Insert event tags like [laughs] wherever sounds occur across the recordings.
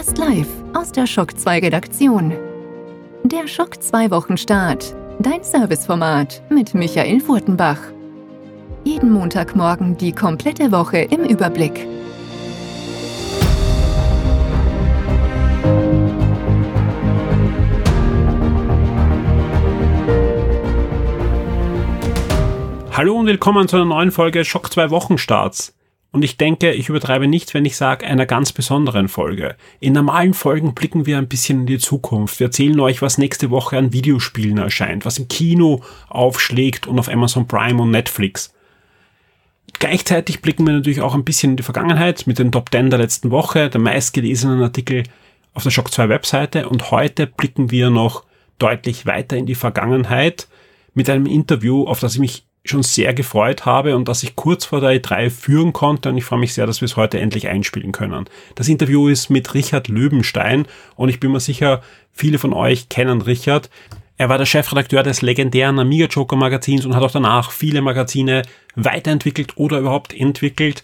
Fast live aus der Schock 2 Redaktion. Der Schock 2 Wochenstart. Dein Serviceformat mit Michael Furtenbach. Jeden Montagmorgen die komplette Woche im Überblick. Hallo und willkommen zu einer neuen Folge Schock 2 Wochenstarts. Und ich denke, ich übertreibe nicht, wenn ich sage, einer ganz besonderen Folge. In normalen Folgen blicken wir ein bisschen in die Zukunft. Wir erzählen euch, was nächste Woche an Videospielen erscheint, was im Kino aufschlägt und auf Amazon Prime und Netflix. Gleichzeitig blicken wir natürlich auch ein bisschen in die Vergangenheit mit den Top 10 der letzten Woche, der meistgelesenen Artikel auf der Shock 2 Webseite und heute blicken wir noch deutlich weiter in die Vergangenheit mit einem Interview, auf das ich mich schon sehr gefreut habe und dass ich kurz vor der E3 führen konnte und ich freue mich sehr, dass wir es heute endlich einspielen können. Das Interview ist mit Richard Löwenstein und ich bin mir sicher, viele von euch kennen Richard. Er war der Chefredakteur des legendären Amiga Joker Magazins und hat auch danach viele Magazine weiterentwickelt oder überhaupt entwickelt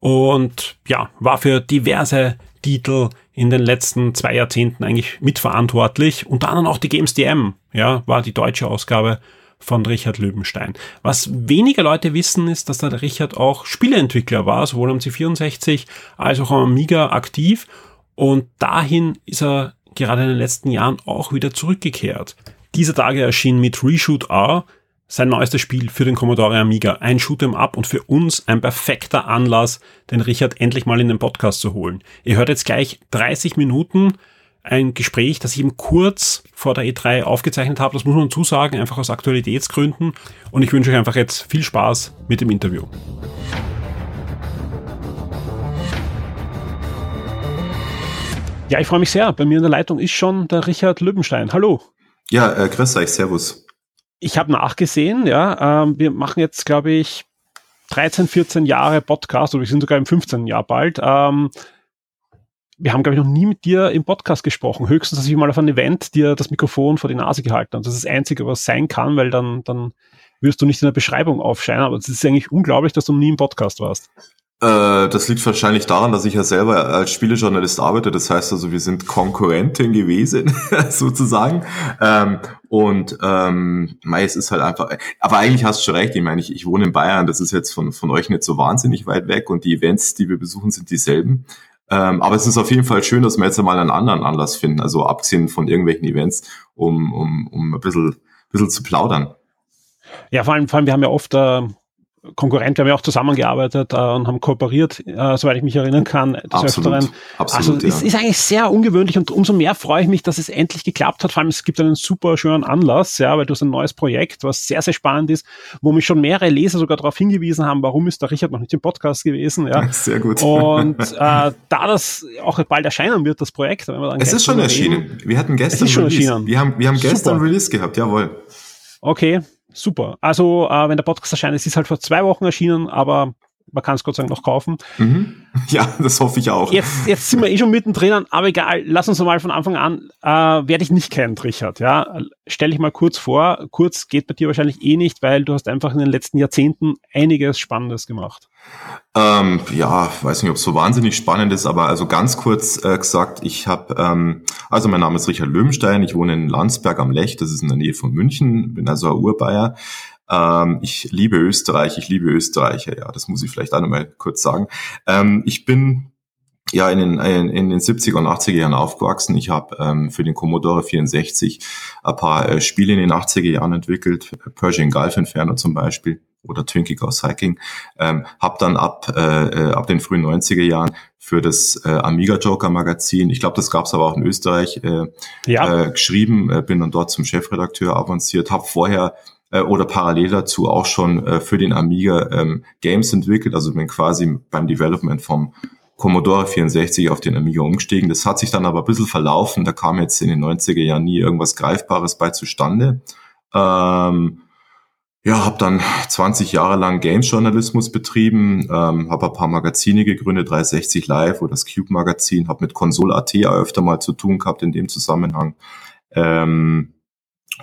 und ja, war für diverse Titel in den letzten zwei Jahrzehnten eigentlich mitverantwortlich. Unter anderem auch die Games DM, ja, war die deutsche Ausgabe von Richard Löwenstein. Was weniger Leute wissen, ist, dass der Richard auch Spieleentwickler war, sowohl am C64 als auch am Amiga aktiv. Und dahin ist er gerade in den letzten Jahren auch wieder zurückgekehrt. Dieser Tage erschien mit Reshoot R sein neuestes Spiel für den Commodore Amiga. Ein Shoot'em Up und für uns ein perfekter Anlass, den Richard endlich mal in den Podcast zu holen. Ihr hört jetzt gleich 30 Minuten ein Gespräch, das ich eben kurz vor der E3 aufgezeichnet habe. Das muss man zusagen, einfach aus Aktualitätsgründen. Und ich wünsche euch einfach jetzt viel Spaß mit dem Interview. Ja, ich freue mich sehr. Bei mir in der Leitung ist schon der Richard Löwenstein. Hallo. Ja, äh, grüß euch, servus. Ich habe nachgesehen, ja, ähm, wir machen jetzt, glaube ich, 13, 14 Jahre Podcast oder wir sind sogar im 15. Jahr bald. Ähm, wir haben, glaube ich, noch nie mit dir im Podcast gesprochen. Höchstens, dass ich mal auf einem Event dir das Mikrofon vor die Nase gehalten habe. Das ist das Einzige, was sein kann, weil dann, dann wirst du nicht in der Beschreibung aufscheinen. Aber es ist eigentlich unglaublich, dass du nie im Podcast warst. Äh, das liegt wahrscheinlich daran, dass ich ja selber als Spielejournalist arbeite. Das heißt also, wir sind Konkurrenten gewesen, [laughs] sozusagen. Ähm, und ähm, es ist halt einfach. Aber eigentlich hast du schon recht. Ich meine, ich, ich wohne in Bayern. Das ist jetzt von, von euch nicht so wahnsinnig weit weg. Und die Events, die wir besuchen, sind dieselben. Ähm, aber es ist auf jeden Fall schön, dass wir jetzt mal einen anderen Anlass finden, also abgesehen von irgendwelchen Events, um, um, um ein bisschen, bisschen zu plaudern. Ja, vor allem, vor allem, wir haben ja oft äh, Konkurrent, wir haben ja auch zusammengearbeitet äh, und haben kooperiert, äh, soweit ich mich erinnern kann, des absolut, Öfteren. Absolut, also es ja. ist eigentlich sehr ungewöhnlich und umso mehr freue ich mich, dass es endlich geklappt hat. Vor allem, es gibt einen super schönen Anlass, ja, weil du hast ein neues Projekt, was sehr, sehr spannend ist, wo mich schon mehrere Leser sogar darauf hingewiesen haben, warum ist der Richard noch nicht im Podcast gewesen. Ja. [laughs] Sehr gut. Und äh, da das auch bald erscheinen wird, das Projekt. es ist schon erschienen. Reden, wir hatten gestern es ist schon Release. erschienen. Wir haben, wir haben gestern super. Release gehabt, jawohl. Okay, super. Also, äh, wenn der Podcast erscheint, es ist halt vor zwei Wochen erschienen, aber man kann es Gott sei Dank noch kaufen. Mhm. [laughs] Ja, das hoffe ich auch. Jetzt, jetzt sind wir eh schon mittendrin, aber egal, lass uns mal von Anfang an, äh, wer dich nicht kennt, Richard, ja, stell dich mal kurz vor. Kurz geht bei dir wahrscheinlich eh nicht, weil du hast einfach in den letzten Jahrzehnten einiges Spannendes gemacht. Ähm, ja, weiß nicht, ob es so wahnsinnig spannend ist, aber also ganz kurz äh, gesagt, ich habe, ähm, also mein Name ist Richard Löwenstein, ich wohne in Landsberg am Lech, das ist in der Nähe von München, bin also ein Urbayer. Ähm, ich liebe Österreich, ich liebe Österreicher, ja, das muss ich vielleicht auch nochmal kurz sagen. Ähm, ich bin ja in den, in, in den 70er und 80er Jahren aufgewachsen. Ich habe ähm, für den Commodore 64 ein paar äh, Spiele in den 80er Jahren entwickelt, Persian Gulf Inferno zum Beispiel oder Twinkie Ghost Hiking. Ähm, habe dann ab, äh, äh ab den frühen 90er Jahren für das äh, Amiga Joker Magazin, ich glaube, das gab es aber auch in Österreich, äh, ja. äh, geschrieben, äh, bin dann dort zum Chefredakteur avanciert, habe vorher äh, oder parallel dazu auch schon äh, für den Amiga ähm, Games entwickelt, also bin quasi beim Development vom Commodore 64 auf den Amiga umgestiegen. Das hat sich dann aber ein bisschen verlaufen, da kam jetzt in den 90er Jahren nie irgendwas Greifbares bei zustande. Ähm, ja, habe dann 20 Jahre lang Games-Journalismus betrieben, ähm, habe ein paar Magazine gegründet, 360 Live oder das Cube-Magazin, habe mit Console.at öfter mal zu tun gehabt in dem Zusammenhang. Ähm,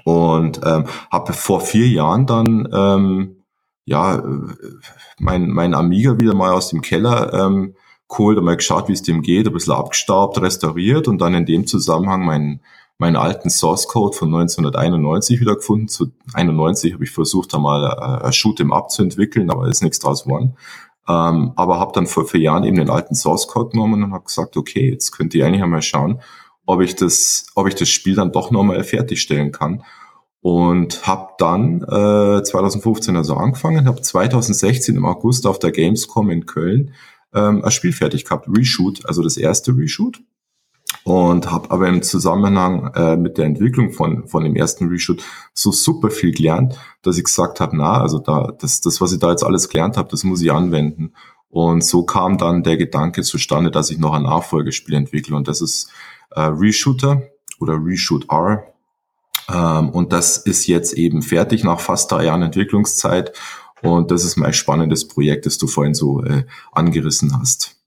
und ähm, habe vor vier Jahren dann ähm, ja mein, mein Amiga wieder mal aus dem Keller ähm, geholt, einmal geschaut, wie es dem geht, ein bisschen abgestaubt, restauriert und dann in dem Zusammenhang meinen meinen alten Source Code von 1991 wieder gefunden. Zu 91 habe ich versucht, einmal äh, ein Shoot'em Up zu entwickeln, aber ist nichts draus geworden. Ähm, aber habe dann vor vier Jahren eben den alten Source Code genommen und habe gesagt, okay, jetzt könnt ihr eigentlich einmal schauen, ob ich das, ob ich das Spiel dann doch nochmal fertigstellen kann. Und habe dann äh, 2015 also angefangen, habe 2016 im August auf der Gamescom in Köln ähm, ein Spiel fertig gehabt, Reshoot, also das erste Reshoot. Und habe aber im Zusammenhang äh, mit der Entwicklung von, von dem ersten Reshoot so super viel gelernt, dass ich gesagt habe, na, also da, das, das, was ich da jetzt alles gelernt habe, das muss ich anwenden. Und so kam dann der Gedanke zustande, dass ich noch ein Nachfolgespiel entwickle. Und das ist äh, Reshooter oder Reshoot R. Ähm, und das ist jetzt eben fertig nach fast drei Jahren Entwicklungszeit. Und das ist mein spannendes Projekt, das du vorhin so äh, angerissen hast.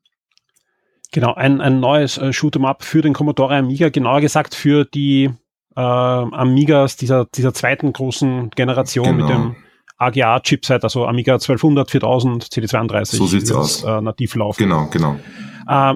Genau, ein, ein neues äh, Shoot'em Up für den Commodore Amiga, genauer gesagt für die äh, Amigas dieser, dieser zweiten großen Generation genau. mit dem AGA-Chipset, also Amiga 1200, 4000, CD32. So sieht's aus. Äh, nativ laufen. Genau, genau. Äh,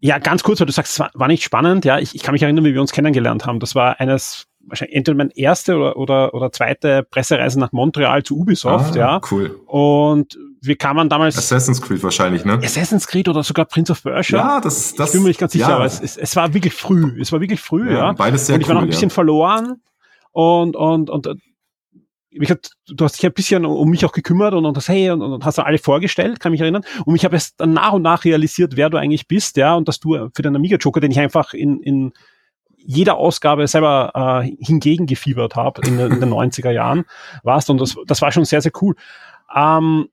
ja, ganz kurz, weil du sagst, es war, war nicht spannend. Ja, ich, ich kann mich erinnern, wie wir uns kennengelernt haben. Das war eines wahrscheinlich entweder meine erste oder, oder, oder zweite Pressereise nach Montreal zu Ubisoft, ah, ja. Cool. Und wir kamen damals. Assassin's Creed wahrscheinlich, ne? Assassin's Creed oder sogar Prince of Persia. Ja, das, das. Ich bin mir nicht ganz sicher, ja. aber es, es, es war wirklich früh. Es war wirklich früh, ja. ja. Beides sehr Und ich cool, war noch ein bisschen ja. verloren und, und, und, ich hab, du hast dich ein bisschen um mich auch gekümmert und, und das, hey, und, und hast alle vorgestellt, kann mich erinnern. Und ich habe erst dann nach und nach realisiert, wer du eigentlich bist, ja, und dass du für den Amiga Joker, den ich einfach in, in jeder Ausgabe selber äh, hingegen gefiebert habe in, in, den [laughs] 90er Jahren, warst. Und das, das war schon sehr, sehr cool. Ähm,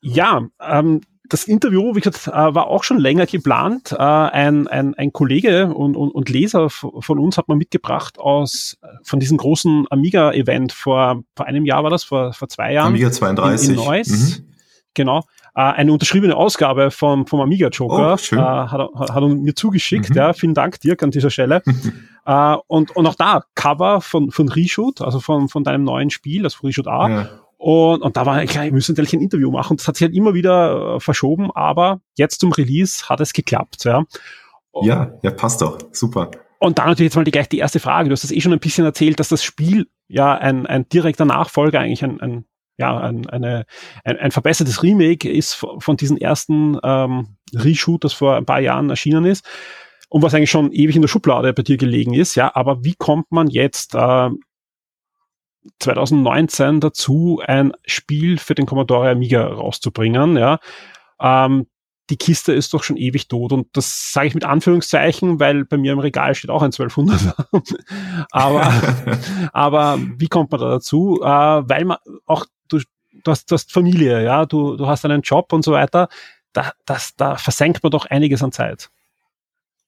ja, ähm, das Interview, wie gesagt, äh, war auch schon länger geplant. Äh, ein, ein, ein Kollege und, und, und Leser von uns hat man mitgebracht aus von diesem großen Amiga-Event vor, vor einem Jahr war das, vor, vor zwei Jahren. Amiga 32. In, in Neuss. Mhm. Genau. Äh, eine unterschriebene Ausgabe vom, vom Amiga Joker. Oh. Äh, hat, hat, hat er mir zugeschickt. Mhm. Ja, vielen Dank Dirk an dieser Stelle. [laughs] äh, und, und auch da Cover von, von Reshoot, also von, von deinem neuen Spiel, das also Reshoot A. Ja. Und, und da war klar, ich müsste natürlich ein Interview machen. Das hat sich halt immer wieder äh, verschoben, aber jetzt zum Release hat es geklappt. Ja, ja, ja passt doch. Super. Und dann natürlich jetzt mal die, gleich die erste Frage. Du hast das eh schon ein bisschen erzählt, dass das Spiel ja ein, ein direkter Nachfolger, eigentlich ein, ein ja, ein, eine, ein, ein verbessertes Remake ist von diesem ersten ähm, Reshoot, das vor ein paar Jahren erschienen ist und was eigentlich schon ewig in der Schublade bei dir gelegen ist. Ja, aber wie kommt man jetzt äh, 2019 dazu, ein Spiel für den Commodore Amiga rauszubringen. Ja, ähm, die Kiste ist doch schon ewig tot und das sage ich mit Anführungszeichen, weil bei mir im Regal steht auch ein 1200. [laughs] aber, [laughs] aber wie kommt man da dazu? Äh, weil man auch du, du, hast, du hast Familie, ja, du, du hast einen Job und so weiter. Da, das, da versenkt man doch einiges an Zeit.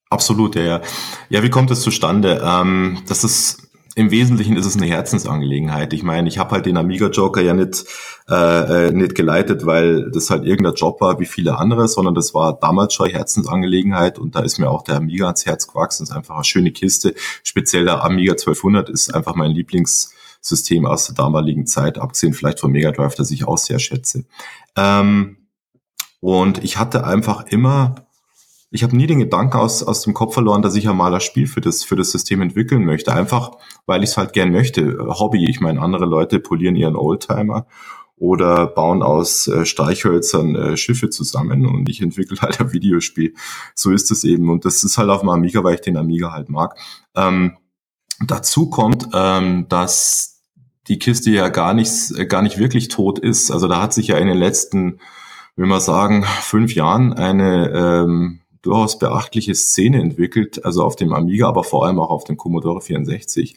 Absolut, ja, ja. Ja, wie kommt es zustande? Ähm, das ist im Wesentlichen ist es eine Herzensangelegenheit. Ich meine, ich habe halt den Amiga Joker ja nicht, äh, äh, nicht geleitet, weil das halt irgendein Job war wie viele andere, sondern das war damals schon Herzensangelegenheit und da ist mir auch der Amiga ans Herz gewachsen. Das ist einfach eine schöne Kiste. Speziell der Amiga 1200 ist einfach mein Lieblingssystem aus der damaligen Zeit, abgesehen vielleicht von Mega Drive, das ich auch sehr schätze. Ähm, und ich hatte einfach immer ich habe nie den Gedanken aus, aus dem Kopf verloren, dass ich einmal ein Spiel für das, für das System entwickeln möchte. Einfach, weil ich es halt gern möchte. Hobby. Ich meine, andere Leute polieren ihren Oldtimer oder bauen aus äh, Streichhölzern äh, Schiffe zusammen und ich entwickle halt ein Videospiel. So ist es eben. Und das ist halt auf dem Amiga, weil ich den Amiga halt mag. Ähm, dazu kommt, ähm, dass die Kiste ja gar nicht, gar nicht wirklich tot ist. Also da hat sich ja in den letzten, will man sagen, fünf Jahren eine ähm, durchaus beachtliche Szene entwickelt, also auf dem Amiga, aber vor allem auch auf dem Commodore 64.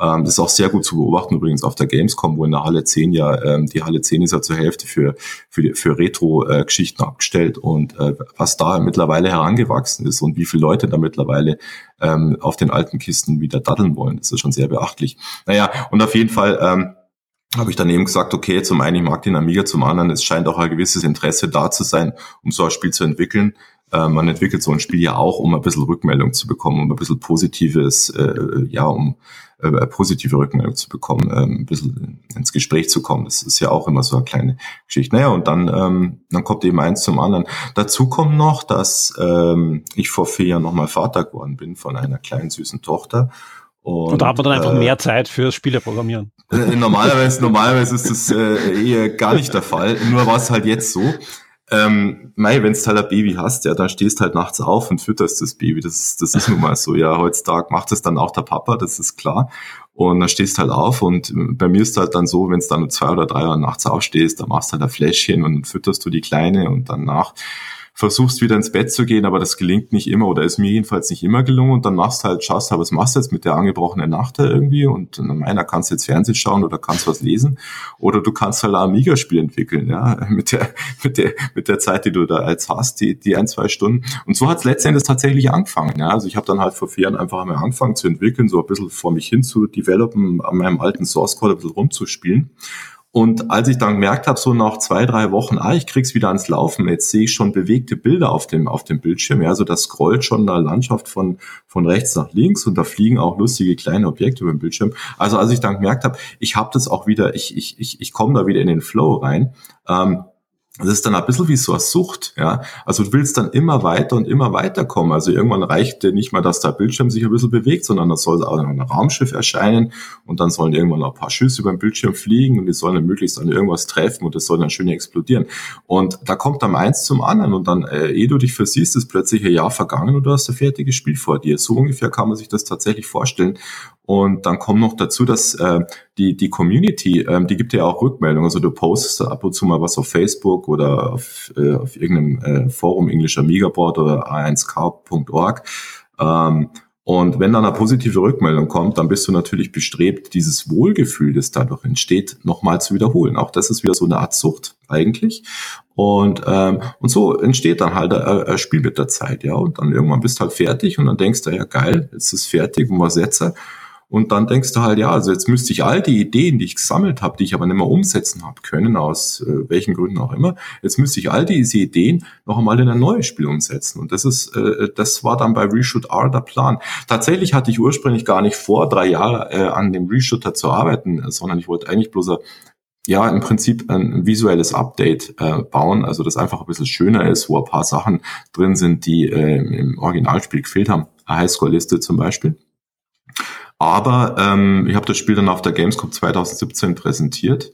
Ähm, das ist auch sehr gut zu beobachten übrigens auf der Gamescom, wo in der Halle 10 ja, ähm, die Halle 10 ist ja zur Hälfte für, für, für Retro-Geschichten abgestellt und äh, was da mittlerweile herangewachsen ist und wie viele Leute da mittlerweile ähm, auf den alten Kisten wieder daddeln wollen, das ist schon sehr beachtlich. Naja, und auf jeden Fall ähm, habe ich dann eben gesagt, okay, zum einen, ich mag den Amiga, zum anderen, es scheint auch ein gewisses Interesse da zu sein, um so ein Spiel zu entwickeln. Äh, man entwickelt so ein Spiel ja auch, um ein bisschen Rückmeldung zu bekommen, um ein bisschen Positives, äh, ja, um äh, positive Rückmeldung zu bekommen, ähm, ein bisschen ins Gespräch zu kommen. Das ist ja auch immer so eine kleine Geschichte. Naja, und dann, ähm, dann kommt eben eins zum anderen. Dazu kommt noch, dass ähm, ich vor vier Jahren nochmal Vater geworden bin von einer kleinen süßen Tochter. Und, und da hat man dann einfach äh, mehr Zeit für Spieleprogrammieren. Äh, normalerweise, normalerweise ist das äh, eher gar nicht der Fall. Nur war es halt jetzt so. Ähm, mei, wenn halt ein Baby hast, ja, dann stehst halt nachts auf und fütterst das Baby. Das, ist, das ist nun mal so. Ja, heutzutage macht es dann auch der Papa, das ist klar. Und dann stehst halt auf und bei mir ist halt dann so, wenn es dann um zwei oder drei Uhr nachts aufstehst, dann machst du halt ein Fläschchen und fütterst du die Kleine und danach versuchst wieder ins Bett zu gehen, aber das gelingt nicht immer oder ist mir jedenfalls nicht immer gelungen und dann machst halt, schaust, was machst du jetzt mit der angebrochenen Nacht da irgendwie und meiner kannst jetzt Fernsehen schauen oder kannst was lesen oder du kannst halt ein Amiga-Spiel entwickeln, ja, [laughs] mit der, mit der, mit der Zeit, die du da jetzt hast, die, die ein, zwei Stunden. Und so hat es letztendlich tatsächlich angefangen, ja. Also ich habe dann halt vor vier Jahren einfach einmal angefangen zu entwickeln, so ein bisschen vor mich hin zu developen, an meinem alten Source Code ein bisschen rumzuspielen und als ich dann gemerkt habe, so nach zwei, drei Wochen, ah, ich krieg's wieder ans Laufen, jetzt sehe ich schon bewegte Bilder auf dem, auf dem Bildschirm. Ja, also das scrollt schon eine Landschaft von, von rechts nach links und da fliegen auch lustige kleine Objekte über den Bildschirm. Also als ich dann gemerkt habe, ich habe das auch wieder, ich, ich, ich, ich komme da wieder in den Flow rein, ähm, das ist dann ein bisschen wie so eine Sucht, ja. Also du willst dann immer weiter und immer weiter kommen. Also irgendwann reicht dir nicht mal, dass der Bildschirm sich ein bisschen bewegt, sondern da soll auch ein Raumschiff erscheinen und dann sollen irgendwann ein paar Schüsse über den Bildschirm fliegen und die sollen dann möglichst an irgendwas treffen und das soll dann schön explodieren. Und da kommt dann eins zum anderen und dann, äh, ehe du dich versiehst, ist plötzlich ein Jahr vergangen und du hast ein fertiges Spiel vor dir. So ungefähr kann man sich das tatsächlich vorstellen. Und dann kommt noch dazu, dass äh, die, die Community, ähm, die gibt ja auch Rückmeldungen. Also du postest ab und zu mal was auf Facebook oder auf, äh, auf irgendeinem äh, Forum, English Amiga Board oder a1k.org. Ähm, und wenn dann eine positive Rückmeldung kommt, dann bist du natürlich bestrebt, dieses Wohlgefühl, das dadurch entsteht, nochmal zu wiederholen. Auch das ist wieder so eine Art Sucht eigentlich. Und, ähm, und so entsteht dann halt ein, Spiel mit der Zeit, ja. Und dann irgendwann bist du halt fertig und dann denkst du, ja geil, jetzt ist fertig und was jetzt? Und dann denkst du halt, ja, also jetzt müsste ich all die Ideen, die ich gesammelt habe, die ich aber nicht mehr umsetzen habe können, aus äh, welchen Gründen auch immer, jetzt müsste ich all diese Ideen noch einmal in ein neues Spiel umsetzen. Und das ist, äh, das war dann bei Reshoot R der Plan. Tatsächlich hatte ich ursprünglich gar nicht vor, drei Jahre äh, an dem Reshooter zu arbeiten, sondern ich wollte eigentlich bloß ja, im Prinzip ein visuelles Update äh, bauen, also das einfach ein bisschen schöner ist, wo ein paar Sachen drin sind, die äh, im Originalspiel gefehlt haben. Eine Highscore-Liste zum Beispiel. Aber ähm, ich habe das Spiel dann auf der Gamescom 2017 präsentiert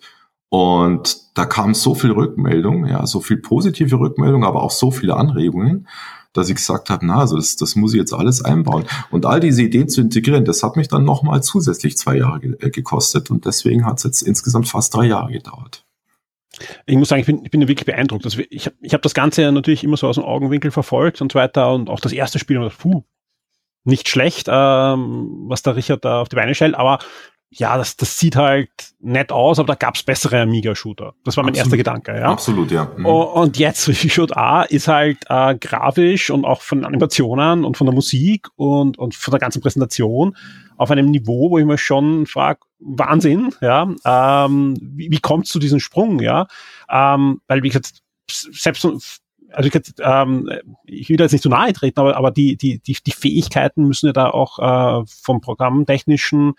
und da kam so viel Rückmeldung, ja, so viel positive Rückmeldung, aber auch so viele Anregungen, dass ich gesagt habe, na, also das, das muss ich jetzt alles einbauen. Und all diese Ideen zu integrieren, das hat mich dann nochmal zusätzlich zwei Jahre ge äh, gekostet und deswegen hat es jetzt insgesamt fast drei Jahre gedauert. Ich muss sagen, ich bin, ich bin wirklich beeindruckt. Also ich habe ich hab das Ganze natürlich immer so aus dem Augenwinkel verfolgt und so weiter und auch das erste Spiel, und puh, nicht schlecht, ähm, was der Richard da auf die Beine stellt, aber ja, das, das sieht halt nett aus, aber da gab's bessere Amiga-Shooter. Das war mein Absolut. erster Gedanke, ja. Absolut, ja. Mhm. Und jetzt Shoot A ist halt äh, grafisch und auch von Animationen und von der Musik und, und von der ganzen Präsentation auf einem Niveau, wo ich mir schon frage, Wahnsinn, ja. Ähm, wie, wie kommt zu diesem Sprung, ja? Ähm, weil, wie gesagt, selbst also ich, ähm, ich will da jetzt nicht zu nahe treten, aber, aber die, die, die, die Fähigkeiten müssen ja da auch äh, vom Programmtechnischen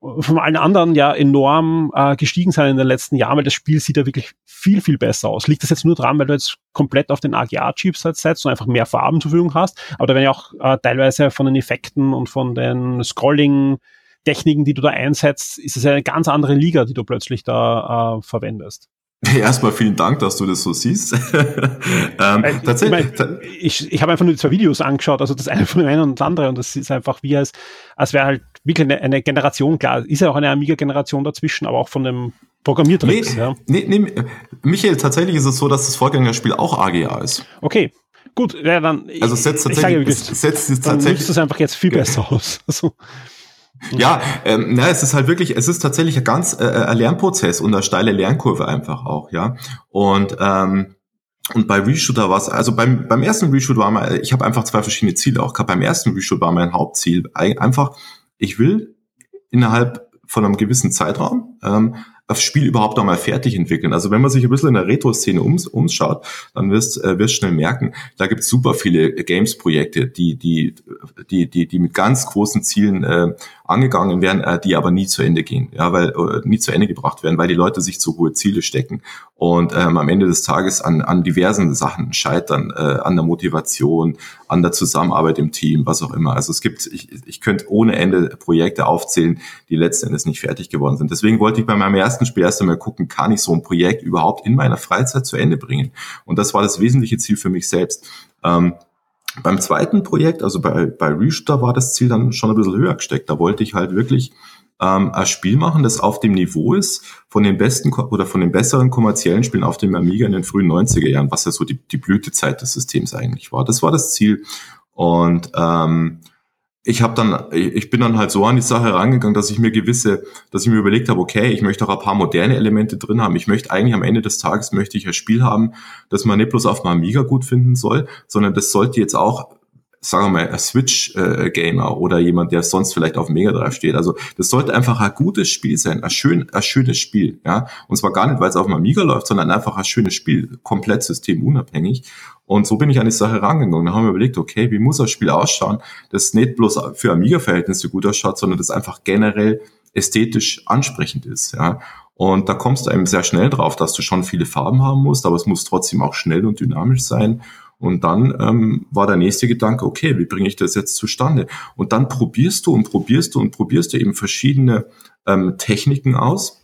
von allen anderen ja enorm äh, gestiegen sein in den letzten Jahren, weil das Spiel sieht ja wirklich viel, viel besser aus. Liegt das jetzt nur dran, weil du jetzt komplett auf den AGA-Chips halt setzt und einfach mehr Farben zur Verfügung hast, aber da werden ja auch äh, teilweise von den Effekten und von den Scrolling-Techniken, die du da einsetzt, ist es ja eine ganz andere Liga, die du plötzlich da äh, verwendest. [laughs] Erstmal vielen Dank, dass du das so siehst. [laughs] ähm, äh, tatsächlich. Ich, mein, ich, ich habe einfach nur die zwei Videos angeschaut, also das eine von dem einen und das andere, und das ist einfach wie als, als wäre halt wirklich eine, eine Generation, klar, ist ja auch eine Amiga-Generation dazwischen, aber auch von dem Programmiertricks. Nee, ja. nee, nee, Michael, tatsächlich ist es so, dass das Vorgängerspiel auch AGA ist. Okay. Gut, ja, dann. Also setzt tatsächlich, ich sage, es, setzt es tatsächlich. Dann es einfach jetzt viel besser aus. [laughs] Also. Ja, ähm, na, es ist halt wirklich, es ist tatsächlich ein ganz äh, ein Lernprozess und eine steile Lernkurve einfach auch, ja. Und ähm, und bei Reshooter war es, also beim, beim ersten Reshoot war mal, ich habe einfach zwei verschiedene Ziele auch gehabt. Beim ersten Reshoot war mein Hauptziel einfach, ich will innerhalb von einem gewissen Zeitraum ähm, das Spiel überhaupt einmal fertig entwickeln. Also wenn man sich ein bisschen in der Retro-Szene ums, umschaut, dann wirst äh, wirst schnell merken, da gibt es super viele Games-Projekte, die, die, die, die, die mit ganz großen Zielen äh, angegangen werden, äh, die aber nie zu Ende gehen, ja, weil äh, nie zu Ende gebracht werden, weil die Leute sich zu hohe Ziele stecken und ähm, am Ende des Tages an, an diversen Sachen scheitern, äh, an der Motivation, an der Zusammenarbeit im Team, was auch immer. Also es gibt, ich, ich könnte ohne Ende Projekte aufzählen, die letzten Endes nicht fertig geworden sind. Deswegen wollte ich bei meinem ersten Spiel erst einmal gucken, kann ich so ein Projekt überhaupt in meiner Freizeit zu Ende bringen? Und das war das wesentliche Ziel für mich selbst. Ähm, beim zweiten Projekt, also bei, bei Reshooter, war das Ziel dann schon ein bisschen höher gesteckt. Da wollte ich halt wirklich ähm, ein Spiel machen, das auf dem Niveau ist von den besten oder von den besseren kommerziellen Spielen auf dem Amiga in den frühen 90er Jahren, was ja so die, die Blütezeit des Systems eigentlich war. Das war das Ziel. Und ähm, ich habe dann, ich bin dann halt so an die Sache rangegangen, dass ich mir gewisse, dass ich mir überlegt habe, okay, ich möchte auch ein paar moderne Elemente drin haben. Ich möchte eigentlich am Ende des Tages möchte ich ein Spiel haben, das man nicht bloß auf dem Amiga gut finden soll, sondern das sollte jetzt auch sagen wir mal, ein Switch-Gamer oder jemand, der sonst vielleicht auf Mega Drive steht. Also das sollte einfach ein gutes Spiel sein, ein, schön, ein schönes Spiel. ja. Und zwar gar nicht, weil es auf dem Amiga läuft, sondern einfach ein schönes Spiel, komplett systemunabhängig. Und so bin ich an die Sache rangegangen. Da haben wir überlegt, okay, wie muss das Spiel ausschauen, das nicht bloß für Amiga-Verhältnisse gut ausschaut, sondern das einfach generell ästhetisch ansprechend ist. Ja. Und da kommst du eben sehr schnell drauf, dass du schon viele Farben haben musst, aber es muss trotzdem auch schnell und dynamisch sein. Und dann ähm, war der nächste Gedanke, okay, wie bringe ich das jetzt zustande? Und dann probierst du und probierst du und probierst du eben verschiedene ähm, Techniken aus,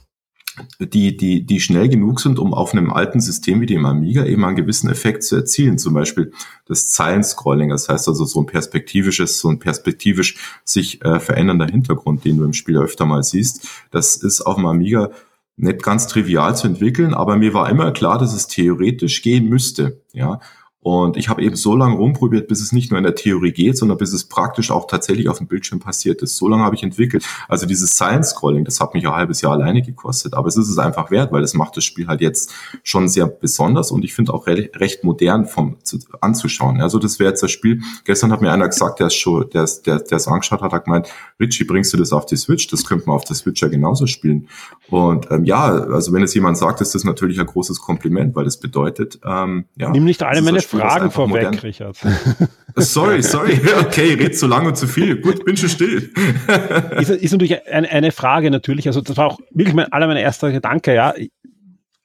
die, die, die schnell genug sind, um auf einem alten System wie dem Amiga eben einen gewissen Effekt zu erzielen. Zum Beispiel das Zeilen-Scrolling, das heißt also so ein perspektivisches, so ein perspektivisch sich äh, verändernder Hintergrund, den du im Spiel öfter mal siehst. Das ist auf dem Amiga nicht ganz trivial zu entwickeln, aber mir war immer klar, dass es theoretisch gehen müsste. Ja, und ich habe eben so lange rumprobiert, bis es nicht nur in der Theorie geht, sondern bis es praktisch auch tatsächlich auf dem Bildschirm passiert ist. So lange habe ich entwickelt. Also dieses Science-Scrolling, das hat mich ein halbes Jahr alleine gekostet. Aber es ist es einfach wert, weil es macht das Spiel halt jetzt schon sehr besonders und ich finde auch re recht modern vom zu, anzuschauen. Also das wäre jetzt das Spiel. Gestern hat mir einer gesagt, der es schon, der es der, der es angeschaut hat, hat gemeint, Richie, bringst du das auf die Switch? Das könnte man auf der Switch ja genauso spielen. Und ähm, ja, also wenn es jemand sagt, ist das natürlich ein großes Kompliment, weil das bedeutet, ähm, ja. Nimm nicht alle meine Fragen vorweg, modern. Richard. [laughs] Sorry, sorry. Okay, red zu lang und zu viel. Gut, bin schon still. [laughs] ist, ist natürlich eine, eine Frage natürlich. Also das war auch wirklich mein, aller mein erster Gedanke, ja.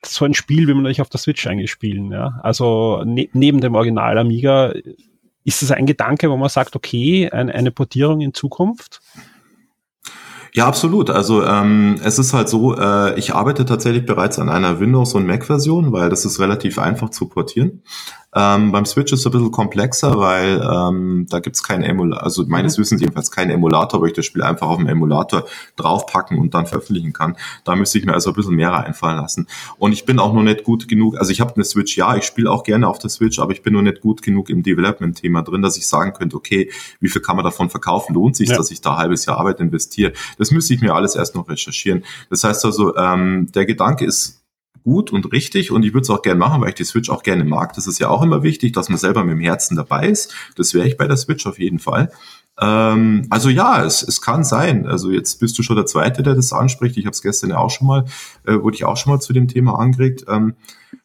So ein Spiel will man natürlich auf der Switch eigentlich spielen, ja. Also ne, neben dem Original Amiga ist das ein Gedanke, wo man sagt, okay, ein, eine Portierung in Zukunft? Ja, absolut. Also ähm, es ist halt so, äh, ich arbeite tatsächlich bereits an einer Windows- und Mac-Version, weil das ist relativ einfach zu portieren. Ähm, beim Switch ist es ein bisschen komplexer, weil ähm, da gibt's keinen Emulator, also meines mhm. Wissens jedenfalls keinen Emulator, wo ich das Spiel einfach auf dem Emulator draufpacken und dann veröffentlichen kann. Da müsste ich mir also ein bisschen mehr einfallen lassen. Und ich bin auch noch nicht gut genug, also ich habe eine Switch, ja, ich spiele auch gerne auf der Switch, aber ich bin noch nicht gut genug im Development-Thema drin, dass ich sagen könnte, okay, wie viel kann man davon verkaufen? Lohnt sich, ja. dass ich da ein halbes Jahr Arbeit investiere? Das müsste ich mir alles erst noch recherchieren. Das heißt also, ähm, der Gedanke ist gut und richtig und ich würde es auch gerne machen, weil ich die Switch auch gerne mag. Das ist ja auch immer wichtig, dass man selber mit dem Herzen dabei ist. Das wäre ich bei der Switch auf jeden Fall. Ähm, also ja, es, es kann sein. Also jetzt bist du schon der Zweite, der das anspricht. Ich habe es gestern ja auch schon mal, äh, wurde ich auch schon mal zu dem Thema angeregt. Ähm,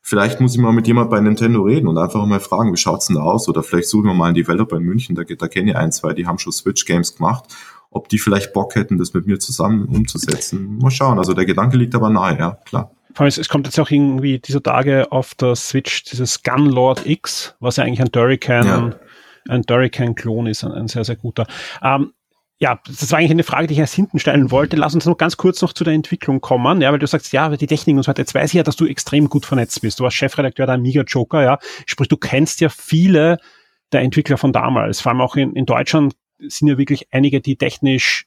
vielleicht muss ich mal mit jemand bei Nintendo reden und einfach mal fragen, wie schaut's denn da aus? Oder vielleicht suchen wir mal einen Developer in München, da, da kenne ich ein, zwei, die haben schon Switch-Games gemacht ob die vielleicht Bock hätten, das mit mir zusammen umzusetzen. Mal schauen. Also der Gedanke liegt aber nahe, ja, klar. Vor allem, es kommt jetzt auch irgendwie dieser Tage auf der Switch dieses Gunlord X, was ja eigentlich ein Durrican, ja. ein Durrican-Klon ist, ein, ein, sehr, sehr guter. Ähm, ja, das war eigentlich eine Frage, die ich erst hinten stellen wollte. Lass uns noch ganz kurz noch zu der Entwicklung kommen, ja, weil du sagst, ja, die Technik und so weiter. Jetzt weiß ich ja, dass du extrem gut vernetzt bist. Du warst Chefredakteur der Amiga Joker, ja. Sprich, du kennst ja viele der Entwickler von damals. Vor allem auch in, in Deutschland sind ja wirklich einige, die technisch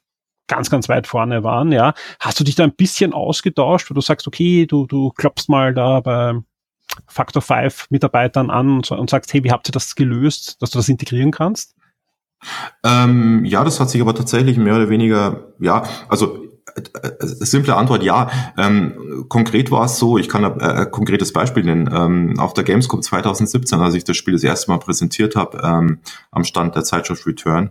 ganz, ganz weit vorne waren, ja. Hast du dich da ein bisschen ausgetauscht, wo du sagst, okay, du, du klopfst mal da bei Factor 5 Mitarbeitern an und, und sagst, hey, wie habt ihr das gelöst, dass du das integrieren kannst? Ähm, ja, das hat sich aber tatsächlich mehr oder weniger, ja, also äh, äh, simple Antwort ja. Ähm, konkret war es so, ich kann ein äh, konkretes Beispiel nennen. Ähm, auf der Gamescom 2017, als ich das Spiel das erste Mal präsentiert habe, ähm, am Stand der Zeitschrift Return,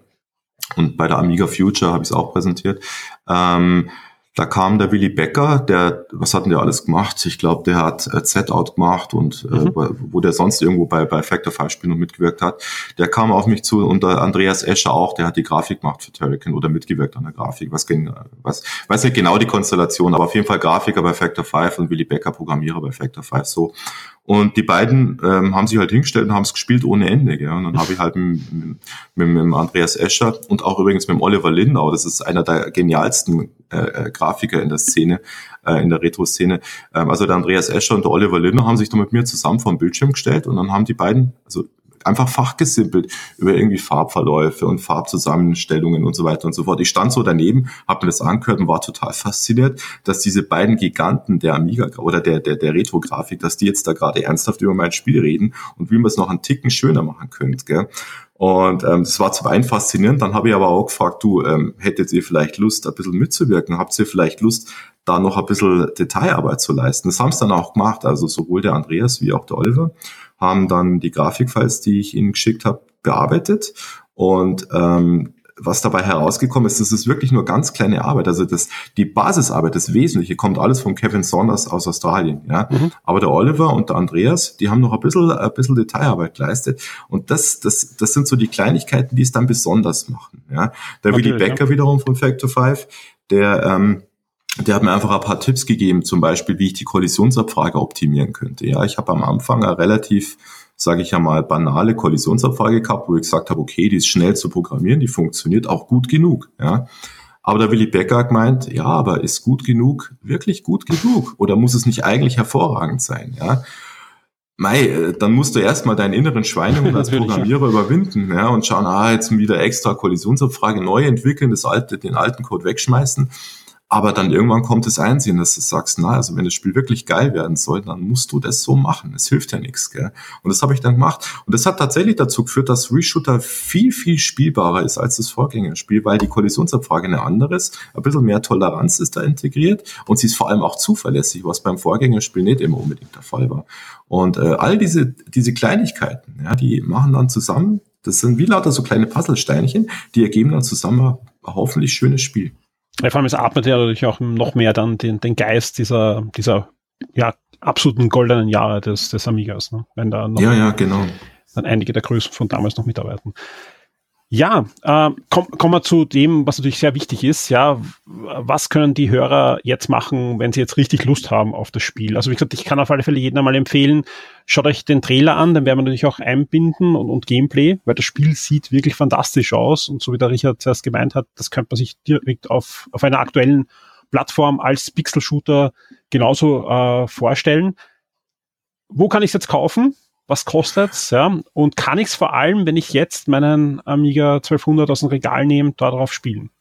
und bei der Amiga Future habe ich es auch präsentiert. Ähm, da kam der Willy Becker, der, was hat denn der alles gemacht? Ich glaube, der hat äh, Z-Out gemacht und äh, mhm. äh, wo der sonst irgendwo bei, bei Factor 5 Spielen mitgewirkt hat. Der kam auf mich zu und der Andreas Escher auch, der hat die Grafik gemacht für Turrican oder mitgewirkt an der Grafik. Was, was weiß nicht genau die Konstellation, aber auf jeden Fall Grafiker bei Factor 5 und Willy Becker Programmierer bei Factor 5 so. Und die beiden ähm, haben sich halt hingestellt und haben es gespielt ohne Ende. Gell? Und dann habe ich halt mit, mit, mit, Andreas Escher und auch übrigens mit Oliver Lindau, das ist einer der genialsten äh, äh, Grafiker in der Szene, äh, in der Retro-Szene. Ähm, also der Andreas Escher und der Oliver Lindner haben sich da mit mir zusammen vor den Bildschirm gestellt und dann haben die beiden, also einfach fachgesimpelt über irgendwie Farbverläufe und Farbzusammenstellungen und so weiter und so fort. Ich stand so daneben, habe mir das angehört und war total fasziniert, dass diese beiden Giganten der Amiga oder der, der, der Retro-Grafik, dass die jetzt da gerade ernsthaft über mein Spiel reden und wie man es noch einen Ticken schöner machen könnte. Gell? Und ähm, das war zum einen faszinierend, dann habe ich aber auch gefragt, du, ähm, hättet ihr vielleicht Lust, ein bisschen mitzuwirken? Habt ihr vielleicht Lust, da noch ein bisschen Detailarbeit zu leisten? Das haben es dann auch gemacht, also sowohl der Andreas wie auch der Oliver haben dann die Grafikfiles, die ich ihnen geschickt habe, bearbeitet. Und ähm, was dabei herausgekommen ist, das ist wirklich nur ganz kleine Arbeit. Also das, die Basisarbeit, das Wesentliche, kommt alles von Kevin Saunders aus Australien. Ja? Mhm. Aber der Oliver und der Andreas, die haben noch ein bisschen, ein bisschen Detailarbeit geleistet. Und das, das, das sind so die Kleinigkeiten, die es dann besonders machen. Ja? Der Willy Becker ja. wiederum von Factor 5, der, ähm, der hat mir einfach ein paar Tipps gegeben, zum Beispiel, wie ich die Kollisionsabfrage optimieren könnte. Ja, ich habe am Anfang eine relativ sage ich ja mal, banale Kollisionsabfrage gehabt, wo ich gesagt habe, okay, die ist schnell zu programmieren, die funktioniert auch gut genug. Ja. Aber der Willy Becker gemeint, ja, aber ist gut genug wirklich gut genug? Oder muss es nicht eigentlich hervorragend sein? Ja. Mei, äh, dann musst du erstmal deinen inneren Schweinehund als [laughs] Programmierer überwinden ja, und schauen, ah, jetzt wieder extra Kollisionsabfrage neu entwickeln, das alte, den alten Code wegschmeißen. Aber dann irgendwann kommt das Einsehen, dass du sagst, na, also wenn das Spiel wirklich geil werden soll, dann musst du das so machen. Es hilft ja nichts, gell? Und das habe ich dann gemacht. Und das hat tatsächlich dazu geführt, dass Reshooter viel, viel spielbarer ist als das Vorgängerspiel, weil die Kollisionsabfrage eine andere ist. Ein bisschen mehr Toleranz ist da integriert und sie ist vor allem auch zuverlässig, was beim Vorgängerspiel nicht immer unbedingt der Fall war. Und äh, all diese, diese Kleinigkeiten, ja, die machen dann zusammen, das sind wie lauter so kleine Puzzlesteinchen, die ergeben dann zusammen ein hoffentlich schönes Spiel. Ja, vor allem es atmet ja natürlich auch noch mehr dann den, den Geist dieser, dieser ja, absoluten goldenen Jahre des, des Amigas, ne? wenn da noch ja, ja, genau. dann einige der Größen von damals noch mitarbeiten. Ja, äh, kommen komm wir zu dem, was natürlich sehr wichtig ist. Ja, was können die Hörer jetzt machen, wenn sie jetzt richtig Lust haben auf das Spiel? Also wie gesagt, ich kann auf alle Fälle jedem einmal empfehlen, schaut euch den Trailer an, den werden wir natürlich auch einbinden und, und Gameplay, weil das Spiel sieht wirklich fantastisch aus und so wie der Richard zuerst gemeint hat, das könnte man sich direkt auf, auf einer aktuellen Plattform als Pixel-Shooter genauso äh, vorstellen. Wo kann ich es jetzt kaufen? Was kostet's, ja, und kann ich es vor allem, wenn ich jetzt meinen Amiga 1200 aus dem Regal nehme, darauf spielen?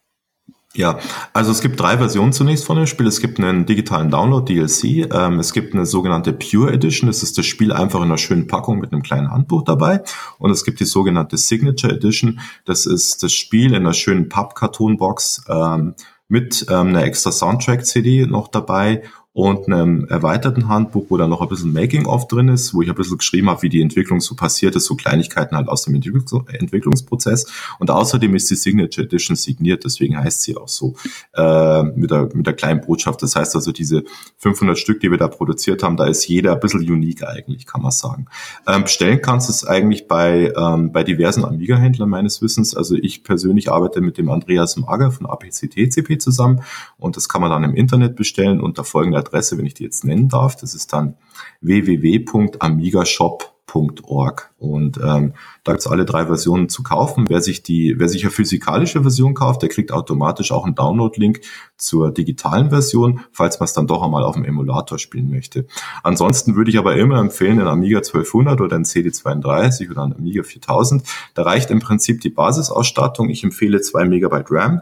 Ja, also es gibt drei Versionen zunächst von dem Spiel. Es gibt einen digitalen Download DLC, ähm, es gibt eine sogenannte Pure Edition, das ist das Spiel einfach in einer schönen Packung mit einem kleinen Handbuch dabei. Und es gibt die sogenannte Signature Edition, das ist das Spiel in einer schönen Pappkartonbox ähm, mit ähm, einer extra Soundtrack-CD noch dabei und einem erweiterten Handbuch, wo da noch ein bisschen Making-of drin ist, wo ich ein bisschen geschrieben habe, wie die Entwicklung so passiert ist, so Kleinigkeiten halt aus dem Entwicklungsprozess. Und außerdem ist die Signature Edition signiert, deswegen heißt sie auch so, äh, mit, der, mit der kleinen Botschaft. Das heißt also, diese 500 Stück, die wir da produziert haben, da ist jeder ein bisschen unique eigentlich, kann man sagen. Ähm, bestellen kannst du es eigentlich bei, ähm, bei diversen Amiga-Händlern meines Wissens. Also ich persönlich arbeite mit dem Andreas Mager von APCTCP zusammen und das kann man dann im Internet bestellen unter folgender Adresse, wenn ich die jetzt nennen darf. Das ist dann www.amigashop.org und ähm, da gibt's alle drei Versionen zu kaufen. Wer sich die, wer sich eine physikalische Version kauft, der kriegt automatisch auch einen Download-Link zur digitalen Version, falls man es dann doch einmal auf dem Emulator spielen möchte. Ansonsten würde ich aber immer empfehlen, einen Amiga 1200 oder einen CD32 oder einen Amiga 4000. Da reicht im Prinzip die Basisausstattung. Ich empfehle zwei Megabyte RAM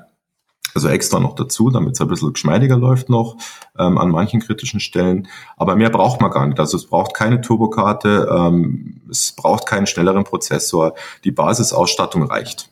also extra noch dazu, damit es ein bisschen geschmeidiger läuft noch ähm, an manchen kritischen Stellen. Aber mehr braucht man gar nicht. Also es braucht keine Turbokarte, ähm, es braucht keinen schnelleren Prozessor. Die Basisausstattung reicht.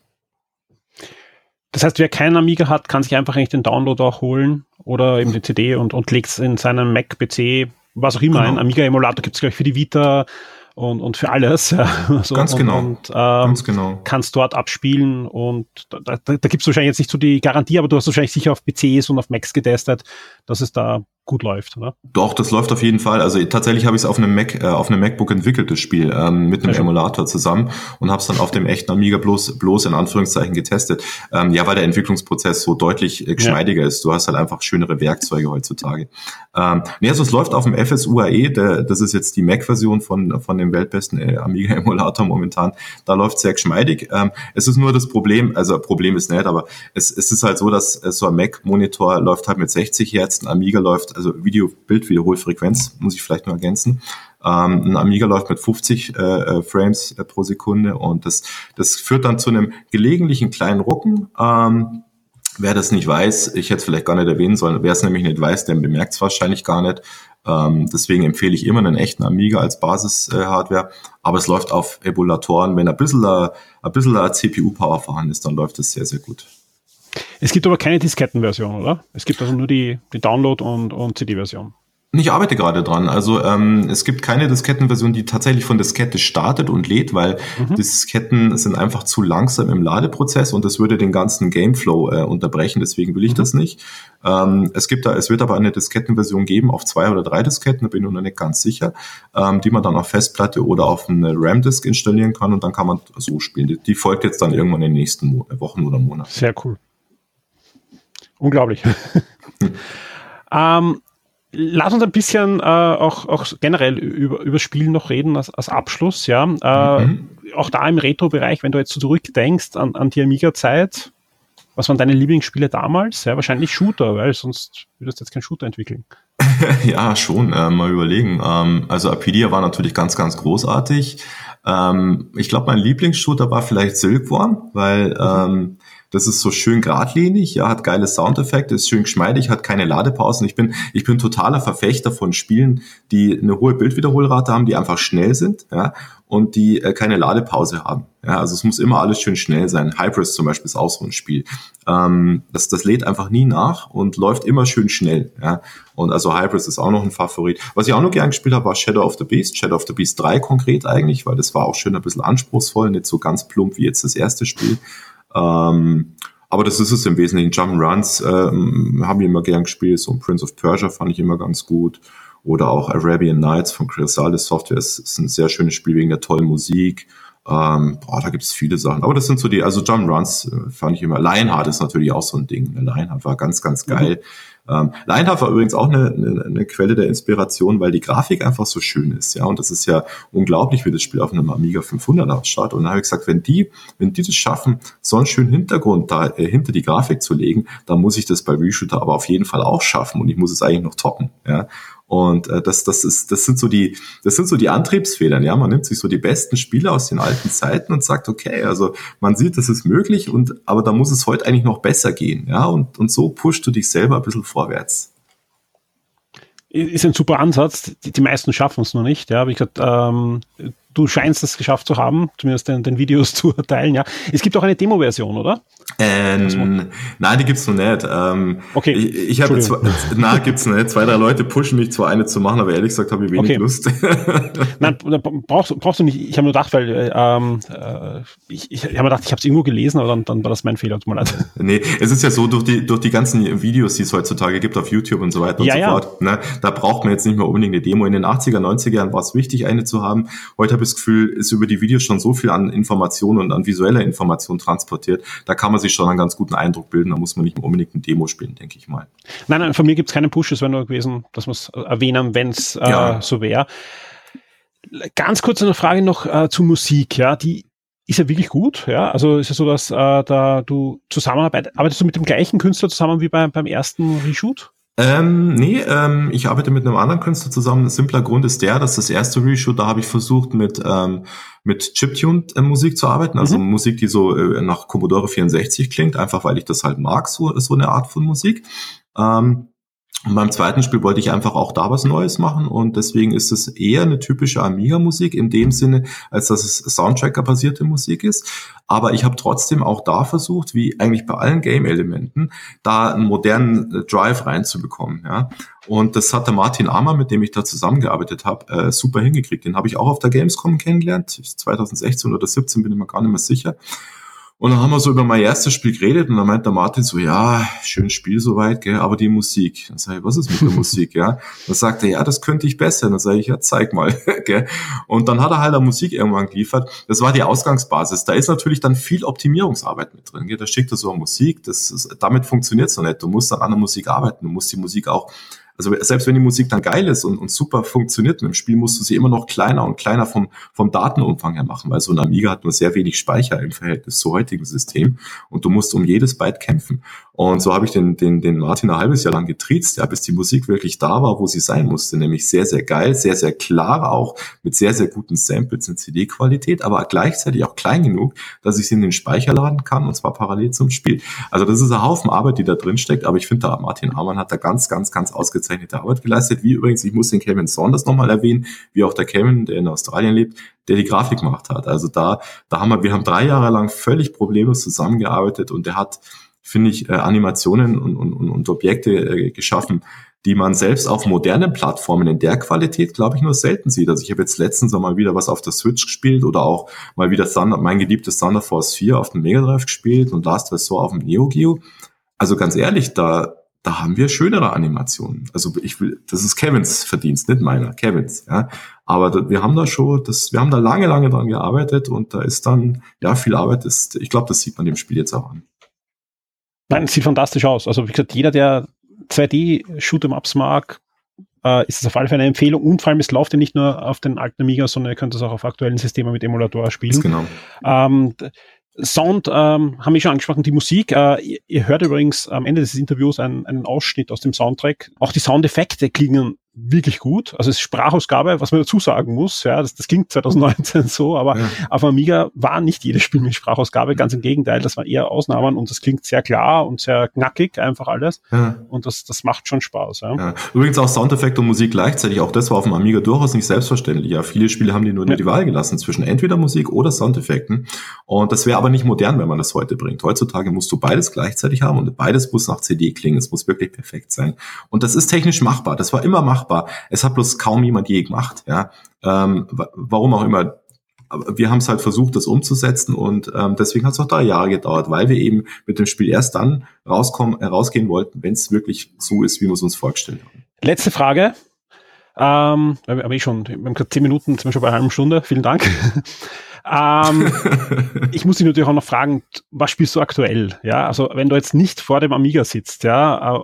Das heißt, wer keinen Amiga hat, kann sich einfach eigentlich den Download auch holen oder eben die CD und, und legt es in seinem Mac, PC, was auch immer. Genau. Ein Amiga-Emulator gibt es gleich für die Vita und, und für alles. [laughs] Ja. So, ganz genau. Und, ähm, ganz genau. kannst dort abspielen und da, da, da gibt es wahrscheinlich jetzt nicht so die Garantie, aber du hast wahrscheinlich sicher auf PCs und auf Macs getestet, dass es da gut läuft, oder? Doch, das läuft auf jeden Fall. Also tatsächlich habe ich es auf einem Mac, äh, auf einem MacBook entwickelt, das Spiel, ähm, mit einem Emulator zusammen und habe es dann auf dem echten Amiga bloß, bloß in Anführungszeichen getestet. Ähm, ja, weil der Entwicklungsprozess so deutlich äh, geschmeidiger ja. ist. Du hast halt einfach schönere Werkzeuge heutzutage. Ähm, nee, also es läuft auf dem FSUAE, der, das ist jetzt die Mac-Version von, von dem weltbesten äh, Amiga-Emulator momentan. Da läuft sehr geschmeidig. Ähm, es ist nur das Problem, also Problem ist nicht, aber es, es ist halt so, dass äh, so ein Mac-Monitor läuft halt mit 60 Hertz, ein Amiga läuft also Video-Bild-Wiederholfrequenz, muss ich vielleicht nur ergänzen. Ähm, ein Amiga läuft mit 50 äh, äh, Frames äh, pro Sekunde und das, das führt dann zu einem gelegentlichen kleinen Rucken. Ähm, wer das nicht weiß, ich hätte es vielleicht gar nicht erwähnen sollen, wer es nämlich nicht weiß, der bemerkt es wahrscheinlich gar nicht. Ähm, deswegen empfehle ich immer einen echten Amiga als Basis-Hardware, äh, aber es läuft auf Emulatoren. Wenn ein bisschen, äh, ein bisschen CPU-Power vorhanden ist, dann läuft es sehr, sehr gut. Es gibt aber keine Diskettenversion, oder? Es gibt also nur die, die Download- und, und CD-Version. Ich arbeite gerade dran. Also ähm, es gibt keine Diskettenversion, die tatsächlich von Diskette startet und lädt, weil mhm. Disketten sind einfach zu langsam im Ladeprozess und das würde den ganzen Gameflow äh, unterbrechen. Deswegen will ich mhm. das nicht. Ähm, es gibt da, es wird aber eine Diskettenversion geben auf zwei oder drei Disketten, da bin ich noch nicht ganz sicher, ähm, die man dann auf Festplatte oder auf eine RAM-Disk installieren kann und dann kann man so spielen. Die, die folgt jetzt dann irgendwann in den nächsten Wochen oder Monaten. Sehr cool. Unglaublich. [laughs] ähm, lass uns ein bisschen äh, auch, auch generell über, über Spielen noch reden als, als Abschluss. Ja, äh, mhm. Auch da im Retro-Bereich, wenn du jetzt so zurückdenkst an, an die Amiga-Zeit, was waren deine Lieblingsspiele damals? Ja, wahrscheinlich Shooter, weil sonst würdest du jetzt keinen Shooter entwickeln. [laughs] ja, schon. Äh, mal überlegen. Ähm, also Apedia war natürlich ganz, ganz großartig. Ähm, ich glaube, mein Lieblingsshooter war vielleicht Silkworm, weil mhm. ähm, das ist so schön geradlinig, ja, hat geile Soundeffekte, ist schön geschmeidig, hat keine Ladepausen. Ich bin, ich bin totaler Verfechter von Spielen, die eine hohe Bildwiederholrate haben, die einfach schnell sind, ja, und die äh, keine Ladepause haben. Ja, also es muss immer alles schön schnell sein. Hypers zum Beispiel ist auch so ein Spiel. Ähm, das, das lädt einfach nie nach und läuft immer schön schnell. Ja. Und also Hypers ist auch noch ein Favorit. Was ich auch noch gern gespielt habe, war Shadow of the Beast. Shadow of the Beast 3 konkret eigentlich, weil das war auch schön ein bisschen anspruchsvoll, nicht so ganz plump wie jetzt das erste Spiel. Ähm, aber das ist es im Wesentlichen. Jump'n'Runs ähm, haben wir immer gern gespielt. So Prince of Persia fand ich immer ganz gut. Oder auch Arabian Nights von Chrysalis Software ist, ist ein sehr schönes Spiel wegen der tollen Musik. Ähm, boah, da gibt es viele Sachen. Aber das sind so die, also Jump'n'Runs äh, fand ich immer. Lionheart ist natürlich auch so ein Ding. Lionheart war ganz, ganz geil. Mhm. Ähm, Lionheart war übrigens auch eine, eine, eine Quelle der Inspiration, weil die Grafik einfach so schön ist, ja. Und das ist ja unglaublich, wie das Spiel auf einem Amiga 500 ausschaut. Und da habe ich gesagt, wenn die, wenn die das schaffen, so einen schönen Hintergrund da äh, hinter die Grafik zu legen, dann muss ich das bei Reshooter aber auf jeden Fall auch schaffen und ich muss es eigentlich noch toppen, ja. Und äh, das, das ist, das sind so die, das sind so die Antriebsfedern. Ja, man nimmt sich so die besten Spiele aus den alten Zeiten und sagt, okay, also man sieht, das ist möglich und aber da muss es heute eigentlich noch besser gehen. Ja, und und so pushst du dich selber ein bisschen vorwärts ist ein super Ansatz. Die, die meisten schaffen es noch nicht. Ja, wie gesagt, ähm, du scheinst es geschafft zu haben, zumindest den, den Videos [laughs] zu erteilen, ja. Es gibt auch eine Demo-Version, oder? Ähm, nein, die gibt's noch nicht. Ähm, okay. Ich, ich habe zwei, [laughs] na, gibt's nicht. Zwei, drei Leute pushen mich zwar eine zu machen, aber ehrlich gesagt habe ich wenig okay. Lust. [laughs] nein, brauchst, brauchst du nicht. Ich habe nur gedacht, weil ähm, äh, ich, ich habe mir gedacht, ich habe es irgendwo gelesen, aber dann, dann war das mein Fehler. Tut mir leid. Nee, es ist ja so, durch die, durch die ganzen Videos, die es heutzutage gibt auf YouTube und so weiter und ja, so ja. fort, ne, da braucht man jetzt nicht mehr unbedingt eine Demo. In den 80er, 90er Jahren war es wichtig, eine zu haben. Heute habe ich das Gefühl, ist über die Videos schon so viel an Informationen und an visueller Information transportiert. Da kann man sich schon einen ganz guten Eindruck bilden. Da muss man nicht unbedingt ein Demo spielen, denke ich mal. Nein, nein, von mir gibt es keinen Push. Es wäre nur gewesen, dass wir es erwähnen, wenn es äh, ja. so wäre. Ganz kurz eine Frage noch äh, zu Musik. Ja, die ist ja wirklich gut. Ja, also ist ja so, dass äh, da du zusammenarbeitest. Arbeitest du mit dem gleichen Künstler zusammen wie bei, beim ersten Reshoot? Ähm, nee, ähm, ich arbeite mit einem anderen Künstler zusammen. Ein simpler Grund ist der, dass das erste Reshoot, da habe ich versucht, mit, ähm, mit Chiptune-Musik äh, zu arbeiten, also mhm. Musik, die so äh, nach Commodore 64 klingt, einfach weil ich das halt mag, so, so eine Art von Musik. Ähm, Und beim zweiten Spiel wollte ich einfach auch da was Neues machen und deswegen ist es eher eine typische Amiga-Musik in dem Sinne, als dass es Soundtracker-basierte Musik ist. Aber ich habe trotzdem auch da versucht, wie eigentlich bei allen Game-Elementen, da einen modernen äh, Drive reinzubekommen. Ja? Und das hat der Martin Ammer, mit dem ich da zusammengearbeitet habe, äh, super hingekriegt. Den habe ich auch auf der Gamescom kennengelernt, 2016 oder 17 bin ich mir gar nicht mehr sicher. Und dann haben wir so über mein erstes Spiel geredet und dann meint der Martin so, ja, schönes Spiel soweit, gell, aber die Musik. Dann sage ich, was ist mit der Musik, ja? Dann sagt er, ja, das könnte ich besser. Dann sage ich, ja, zeig mal, [laughs] gell. Und dann hat er halt eine Musik irgendwann geliefert. Das war die Ausgangsbasis. Da ist natürlich dann viel Optimierungsarbeit mit drin, gell. Da schickt er so eine Musik, das ist, damit funktioniert's noch nicht. Du musst dann an der Musik arbeiten. Du musst die Musik auch also selbst wenn die Musik dann geil ist und, und super funktioniert mit dem Spiel, musst du sie immer noch kleiner und kleiner vom, vom Datenumfang her machen, weil so ein Amiga hat nur sehr wenig Speicher im Verhältnis zu heutigen System und du musst um jedes Byte kämpfen. Und so habe ich den, den, den Martin ein halbes Jahr lang getriezt, ja, bis die Musik wirklich da war, wo sie sein musste, nämlich sehr, sehr geil, sehr, sehr klar auch, mit sehr, sehr guten Samples in CD-Qualität, aber gleichzeitig auch klein genug, dass ich sie in den Speicher laden kann und zwar parallel zum Spiel. Also das ist ein Haufen Arbeit, die da drin steckt, aber ich finde, da Martin Amann hat da ganz, ganz, ganz ausgezeichnete Arbeit geleistet, wie übrigens, ich muss den Kevin Saunders nochmal erwähnen, wie auch der Kevin, der in Australien lebt, der die Grafik gemacht hat. Also da, da haben wir, wir haben drei Jahre lang völlig problemlos zusammengearbeitet und der hat finde ich, äh, Animationen und, und, und Objekte äh, geschaffen, die man selbst auf modernen Plattformen in der Qualität, glaube ich, nur selten sieht. Also ich habe jetzt letztens mal wieder was auf der Switch gespielt oder auch mal wieder Thunder, mein geliebtes Thunder Force 4 auf dem Mega Drive gespielt und Last Resort auf dem Neo Geo. Also ganz ehrlich, da, da haben wir schönere Animationen. Also ich will, das ist Kevins Verdienst, nicht meiner, Kevins, ja. Aber da, wir haben da schon, das, wir haben da lange, lange dran gearbeitet und da ist dann, ja, viel Arbeit ist, ich glaube, das sieht man dem Spiel jetzt auch an. Nein, es sieht fantastisch aus. Also wie gesagt, jeder, der 2D-Shoot'em-Ups mag, äh, ist es auf alle Fälle eine Empfehlung. Und vor allem, es läuft ja nicht nur auf den alten Amiga, sondern ihr könnt es auch auf aktuellen Systemen mit Emulator spielen. Genau. Ähm, Sound ähm, haben wir schon angesprochen, die Musik. Äh, ihr, ihr, hört übrigens am Ende des Interviews einen, einen Ausschnitt aus dem Soundtrack. Auch die Soundeffekte klingen wirklich gut. Also es ist Sprachausgabe, was man dazu sagen muss. Ja, das, das klingt 2019 so, aber ja. auf Amiga war nicht jedes Spiel mit Sprachausgabe. Ganz im Gegenteil, das waren eher Ausnahmen und das klingt sehr klar und sehr knackig, einfach alles. Ja. Und das, das macht schon Spaß. Ja. ja. Übrigens auch Soundeffekt und Musik gleichzeitig. Auch das war auf dem Amiga durchaus nicht selbstverständlich. Ja, viele Spiele haben die nur die Wahl gelassen zwischen entweder Musik oder Soundeffekten. Und das wäre aber nicht modern, wenn man das heute bringt. Heutzutage musst du beides gleichzeitig haben und beides muss nach CD klingen. Es muss wirklich perfekt sein. Und das ist technisch machbar. Das war immer machbar machbar. Es hat bloß kaum jemand je gemacht. Ja, ähm, warum auch immer. Wir haben es halt versucht, das umzusetzen und ähm, deswegen hat es auch drei Jahre gedauert, weil wir eben mit dem Spiel erst dann rauskommen, äh, rausgehen wollten, wenn es wirklich so ist, wie wir es uns vorgestellt haben. Letzte Frage. Ähm, aber ich schon, wir haben gerade zehn Minuten, zum Beispiel bei einer halben Stunde. Vielen Dank. [laughs] ähm, [laughs] ich muss dich natürlich auch noch fragen, was spielst du aktuell? Ja, also wenn du jetzt nicht vor dem Amiga sitzt, ja, äh,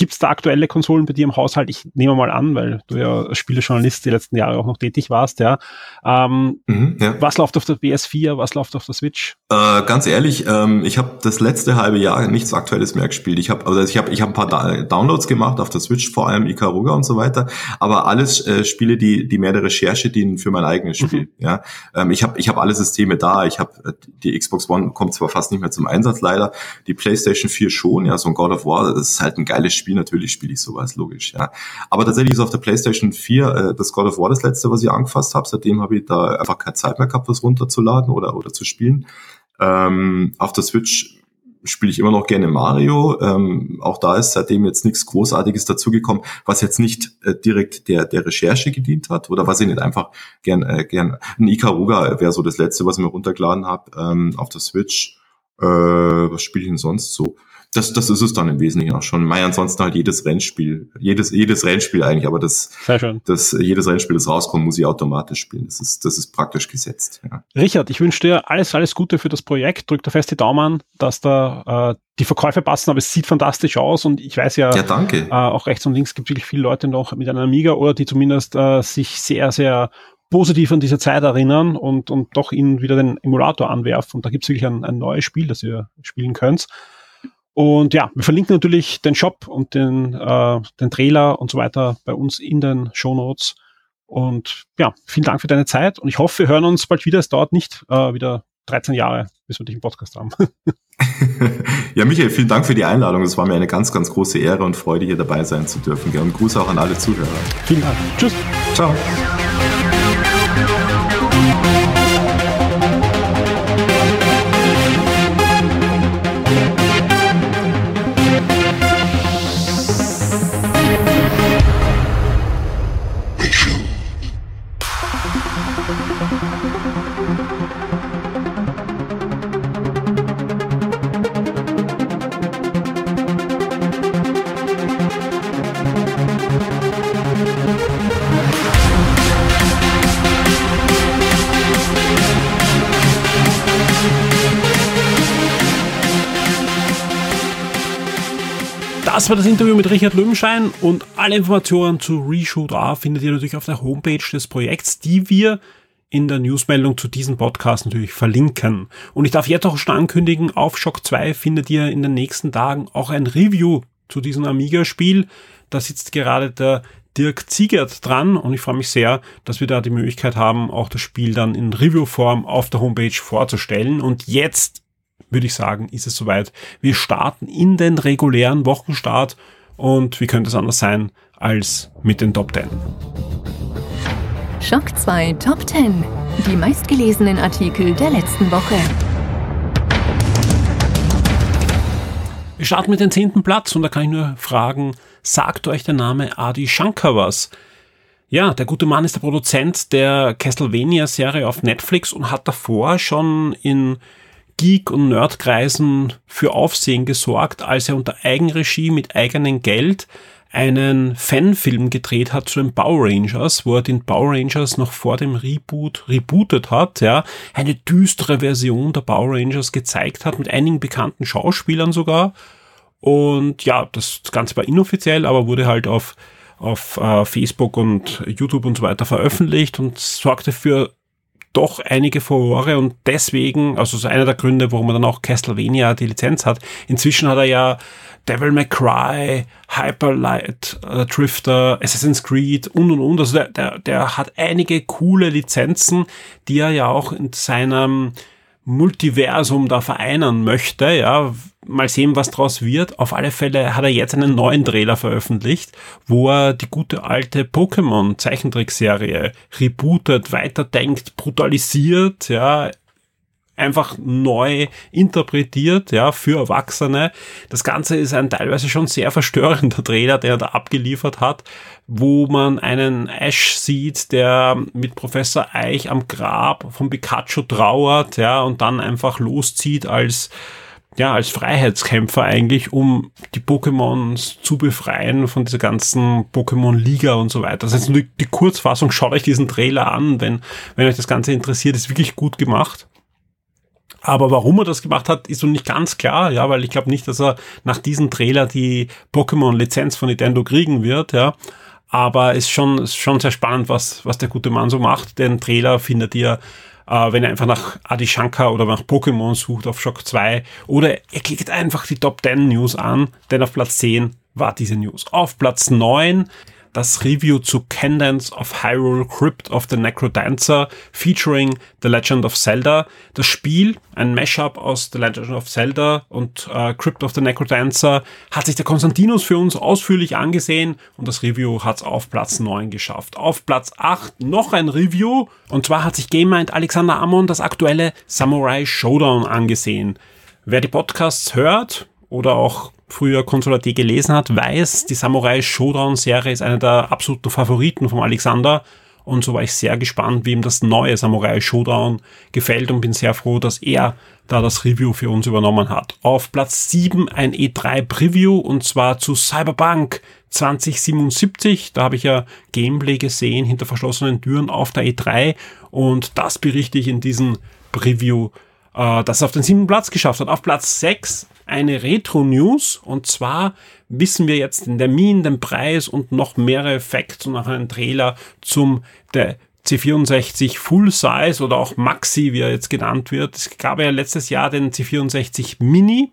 Gibt es da aktuelle Konsolen bei dir im Haushalt? Ich nehme mal an, weil du ja als Spielejournalist die letzten Jahre auch noch tätig warst, ja. Ähm, mhm, ja. Was läuft auf der PS4, was läuft auf der Switch? Äh, ganz ehrlich, ähm, ich habe das letzte halbe Jahr nichts Aktuelles mehr gespielt. Ich habe also ich habe ich hab ein paar da Downloads gemacht auf der Switch, vor allem Ikaruga und so weiter, aber alles äh, Spiele, die die mehr der Recherche dienen für mein eigenes Spiel. Mhm. Ja, ähm, ich habe ich habe alle Systeme da. Ich habe äh, die Xbox One kommt zwar fast nicht mehr zum Einsatz leider, die PlayStation 4 schon. Ja, so ein God of War, das ist halt ein geiles Spiel Spiel, natürlich spiele ich sowas, logisch, ja. Aber tatsächlich ist auf der PlayStation 4 äh, das God of War das letzte, was ich angefasst habe. Seitdem habe ich da einfach keine Zeit mehr gehabt, was runterzuladen oder, oder zu spielen. Ähm, auf der Switch spiele ich immer noch gerne Mario. Ähm, auch da ist seitdem jetzt nichts Großartiges dazugekommen, was jetzt nicht äh, direkt der, der Recherche gedient hat oder was ich nicht einfach gern, äh, gern. Ein Ikaruga wäre so das letzte, was ich mir runtergeladen habe ähm, auf der Switch. Äh, was spiele ich denn sonst so? Das, das ist es dann im Wesentlichen auch schon. Mai ansonsten halt jedes Rennspiel, jedes, jedes Rennspiel eigentlich, aber das, das, jedes Rennspiel, das rauskommt, muss ich automatisch spielen. Das ist, das ist praktisch gesetzt. Ja. Richard, ich wünsche dir alles, alles Gute für das Projekt. Drück da fest die Daumen, dass da äh, die Verkäufe passen, aber es sieht fantastisch aus und ich weiß ja, ja danke. Äh, auch rechts und links gibt es wirklich viele Leute noch mit einer Amiga oder die zumindest äh, sich sehr, sehr positiv an diese Zeit erinnern und, und doch ihnen wieder den Emulator anwerfen. Und da gibt es wirklich ein, ein neues Spiel, das ihr spielen könnt. Und ja, wir verlinken natürlich den Shop und den, äh, den Trailer und so weiter bei uns in den Show Notes. Und ja, vielen Dank für deine Zeit und ich hoffe, wir hören uns bald wieder. Es dauert nicht äh, wieder 13 Jahre, bis wir dich im Podcast haben. [laughs] ja, Michael, vielen Dank für die Einladung. Es war mir eine ganz, ganz große Ehre und Freude, hier dabei sein zu dürfen. Und Gruß auch an alle Zuhörer. Vielen Dank. Tschüss. Ciao. War das Interview mit Richard Löwenschein und alle Informationen zu Reshoot A findet ihr natürlich auf der Homepage des Projekts, die wir in der Newsmeldung zu diesem Podcast natürlich verlinken. Und ich darf jetzt auch schon ankündigen, auf Shock 2 findet ihr in den nächsten Tagen auch ein Review zu diesem Amiga-Spiel. Da sitzt gerade der Dirk Ziegert dran und ich freue mich sehr, dass wir da die Möglichkeit haben, auch das Spiel dann in Review-Form auf der Homepage vorzustellen. Und jetzt würde ich sagen, ist es soweit. Wir starten in den regulären Wochenstart und wie könnte es anders sein als mit den Top 10. Schock 2 Top 10. Die meistgelesenen Artikel der letzten Woche. Wir starten mit dem zehnten Platz und da kann ich nur fragen, sagt euch der Name Adi Shankar was? Ja, der gute Mann ist der Produzent der Castlevania-Serie auf Netflix und hat davor schon in Geek- und Nerdkreisen für Aufsehen gesorgt, als er unter Eigenregie mit eigenem Geld einen Fanfilm gedreht hat zu den Power Rangers, wo er den Power Rangers noch vor dem Reboot rebootet hat, ja, eine düstere Version der Power Rangers gezeigt hat, mit einigen bekannten Schauspielern sogar. Und ja, das Ganze war inoffiziell, aber wurde halt auf, auf äh, Facebook und YouTube und so weiter veröffentlicht und sorgte für doch einige Furore und deswegen, also so einer der Gründe, warum er dann auch Castlevania die Lizenz hat. Inzwischen hat er ja Devil May Cry, Hyper äh, Drifter, Assassin's Creed und und und. Also der, der, der hat einige coole Lizenzen, die er ja auch in seinem Multiversum da vereinen möchte, ja, mal sehen, was draus wird. Auf alle Fälle hat er jetzt einen neuen Trailer veröffentlicht, wo er die gute alte Pokémon Zeichentrickserie rebootet, weiterdenkt, brutalisiert, ja, einfach neu interpretiert, ja, für Erwachsene. Das Ganze ist ein teilweise schon sehr verstörender Trailer, der er da abgeliefert hat, wo man einen Ash sieht, der mit Professor Eich am Grab von Pikachu trauert, ja, und dann einfach loszieht als ja, als Freiheitskämpfer eigentlich, um die Pokémons zu befreien von dieser ganzen Pokémon-Liga und so weiter. Das ist natürlich die Kurzfassung. Schaut euch diesen Trailer an, wenn, wenn euch das Ganze interessiert. Ist wirklich gut gemacht. Aber warum er das gemacht hat, ist noch nicht ganz klar, ja, weil ich glaube nicht, dass er nach diesem Trailer die Pokémon-Lizenz von Nintendo kriegen wird, ja. Aber ist schon, ist schon sehr spannend, was, was der gute Mann so macht. Den Trailer findet ihr, äh, wenn ihr einfach nach Adi Shankar oder nach Pokémon sucht auf Shock 2. Oder ihr klickt einfach die Top 10 News an, denn auf Platz 10 war diese News. Auf Platz 9 das Review zu Cadence of Hyrule Crypt of the Necrodancer featuring The Legend of Zelda. Das Spiel, ein Mashup aus The Legend of Zelda und äh, Crypt of the Necrodancer, hat sich der Konstantinus für uns ausführlich angesehen und das Review hat es auf Platz 9 geschafft. Auf Platz 8 noch ein Review und zwar hat sich GameMind Alexander Amon das aktuelle Samurai Showdown angesehen. Wer die Podcasts hört oder auch früher Konsolat gelesen hat, weiß, die Samurai Showdown Serie ist einer der absoluten Favoriten von Alexander. Und so war ich sehr gespannt, wie ihm das neue Samurai Showdown gefällt und bin sehr froh, dass er da das Review für uns übernommen hat. Auf Platz 7 ein E3 Preview und zwar zu Cyberpunk 2077. Da habe ich ja Gameplay gesehen hinter verschlossenen Türen auf der E3 und das berichte ich in diesem Preview, äh, das auf den siebten Platz geschafft hat. Auf Platz 6 eine Retro-News und zwar wissen wir jetzt den Termin, den Preis und noch mehrere Facts und auch einen Trailer zum der C64 Full Size oder auch Maxi, wie er jetzt genannt wird. Es gab ja letztes Jahr den C64 Mini.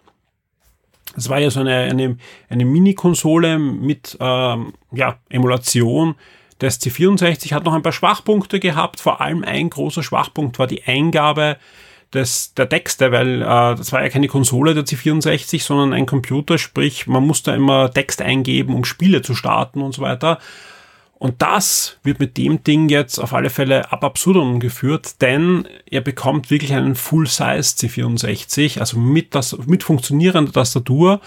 Das war ja so eine, eine, eine Mini-Konsole mit ähm, ja, Emulation des C64 hat noch ein paar Schwachpunkte gehabt. Vor allem ein großer Schwachpunkt war die Eingabe des, der Texte, weil äh, das war ja keine Konsole der C64, sondern ein Computer, sprich man musste immer Text eingeben, um Spiele zu starten und so weiter. Und das wird mit dem Ding jetzt auf alle Fälle ab absurdum geführt, denn er bekommt wirklich einen Full-Size C64, also mit, das, mit funktionierender Tastatur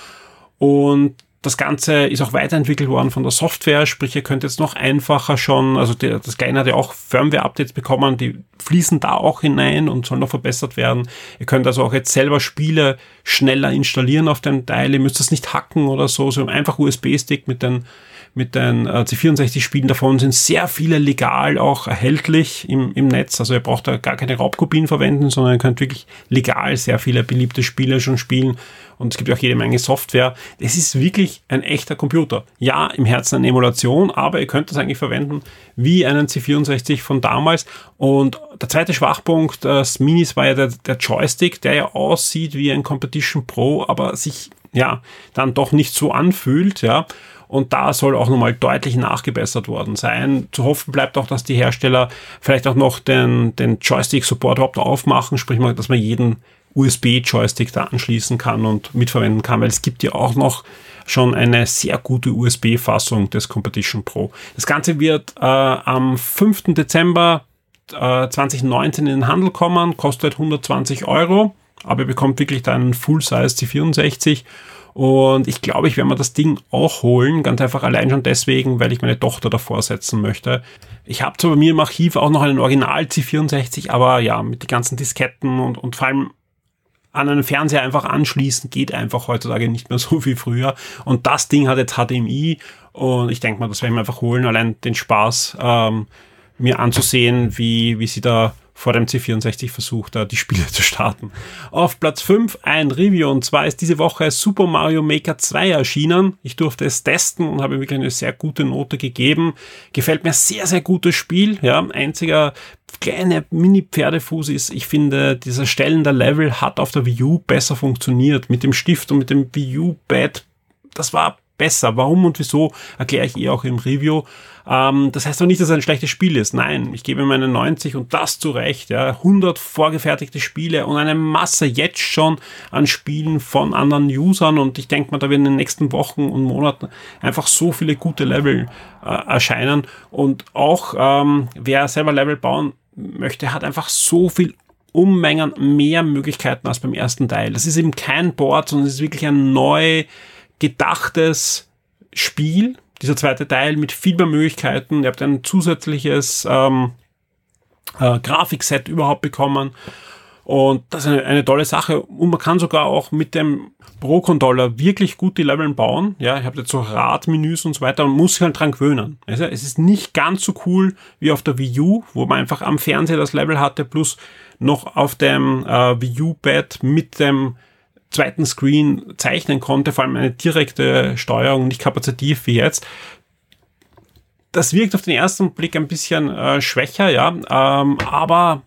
und das Ganze ist auch weiterentwickelt worden von der Software, sprich ihr könnt jetzt noch einfacher schon, also der, das Kleine hat ja auch Firmware-Updates bekommen, die fließen da auch hinein und sollen noch verbessert werden. Ihr könnt also auch jetzt selber Spiele schneller installieren auf dem Teil, ihr müsst das nicht hacken oder so, so einfach USB-Stick mit den mit den äh, C64-Spielen davon sind sehr viele legal auch erhältlich im, im Netz. Also ihr braucht da gar keine Raubkopien verwenden, sondern ihr könnt wirklich legal sehr viele beliebte Spiele schon spielen. Und es gibt auch jede Menge Software. Es ist wirklich ein echter Computer. Ja, im Herzen eine Emulation, aber ihr könnt das eigentlich verwenden wie einen C64 von damals. Und der zweite Schwachpunkt des Minis war ja der, der Joystick, der ja aussieht wie ein Competition Pro, aber sich ja dann doch nicht so anfühlt, ja. Und da soll auch nochmal deutlich nachgebessert worden sein. Zu hoffen bleibt auch, dass die Hersteller vielleicht auch noch den, den Joystick-Support überhaupt aufmachen, sprich mal, dass man jeden USB-Joystick da anschließen kann und mitverwenden kann, weil es gibt ja auch noch schon eine sehr gute USB-Fassung des Competition Pro. Das Ganze wird äh, am 5. Dezember äh, 2019 in den Handel kommen, kostet 120 Euro, aber ihr bekommt wirklich da einen Full-Size C64 und ich glaube, ich werde mir das Ding auch holen, ganz einfach allein schon deswegen, weil ich meine Tochter davor setzen möchte. Ich habe zwar bei mir im Archiv auch noch einen Original C64, aber ja, mit den ganzen Disketten und, und vor allem an einen Fernseher einfach anschließen geht einfach heutzutage nicht mehr [laughs] so wie früher. Und das Ding hat jetzt HDMI und ich denke mal, das werde ich mir einfach holen, allein den Spaß ähm, mir anzusehen, wie, wie sie da vor dem C64 versucht, da die Spiele [laughs] zu starten. Auf Platz 5 ein Review und zwar ist diese Woche Super Mario Maker 2 erschienen. Ich durfte es testen und habe wirklich eine sehr gute Note gegeben. Gefällt mir sehr, sehr gutes Spiel. Ja, einziger kleine Mini-Pferdefuß ist, ich finde, dieser Stellen der Level hat auf der Wii U besser funktioniert. Mit dem Stift und mit dem Wii U-Pad. Das war besser. Warum und wieso erkläre ich eh auch im Review. Ähm, das heißt doch nicht, dass es ein schlechtes Spiel ist. Nein, ich gebe meine 90 und das zu Recht. Ja. 100 vorgefertigte Spiele und eine Masse jetzt schon an Spielen von anderen Usern und ich denke mal, da werden in den nächsten Wochen und Monaten einfach so viele gute Level äh, erscheinen und auch ähm, wer selber Level bauen möchte, hat einfach so viel Ummengen mehr Möglichkeiten als beim ersten Teil. Das ist eben kein Board, sondern es ist wirklich ein neu gedachtes Spiel, dieser zweite Teil mit viel mehr Möglichkeiten. Ihr habt ein zusätzliches ähm, äh, Grafikset überhaupt bekommen. Und das ist eine, eine, tolle Sache. Und man kann sogar auch mit dem Pro-Controller wirklich gut die Leveln bauen. Ja, ich habe jetzt so Radmenüs und so weiter und muss sich halt dran gewöhnen. Also es ist nicht ganz so cool wie auf der Wii U, wo man einfach am Fernseher das Level hatte, plus noch auf dem äh, Wii U-Pad mit dem zweiten Screen zeichnen konnte, vor allem eine direkte Steuerung, nicht kapazitiv wie jetzt. Das wirkt auf den ersten Blick ein bisschen äh, schwächer, ja, ähm, aber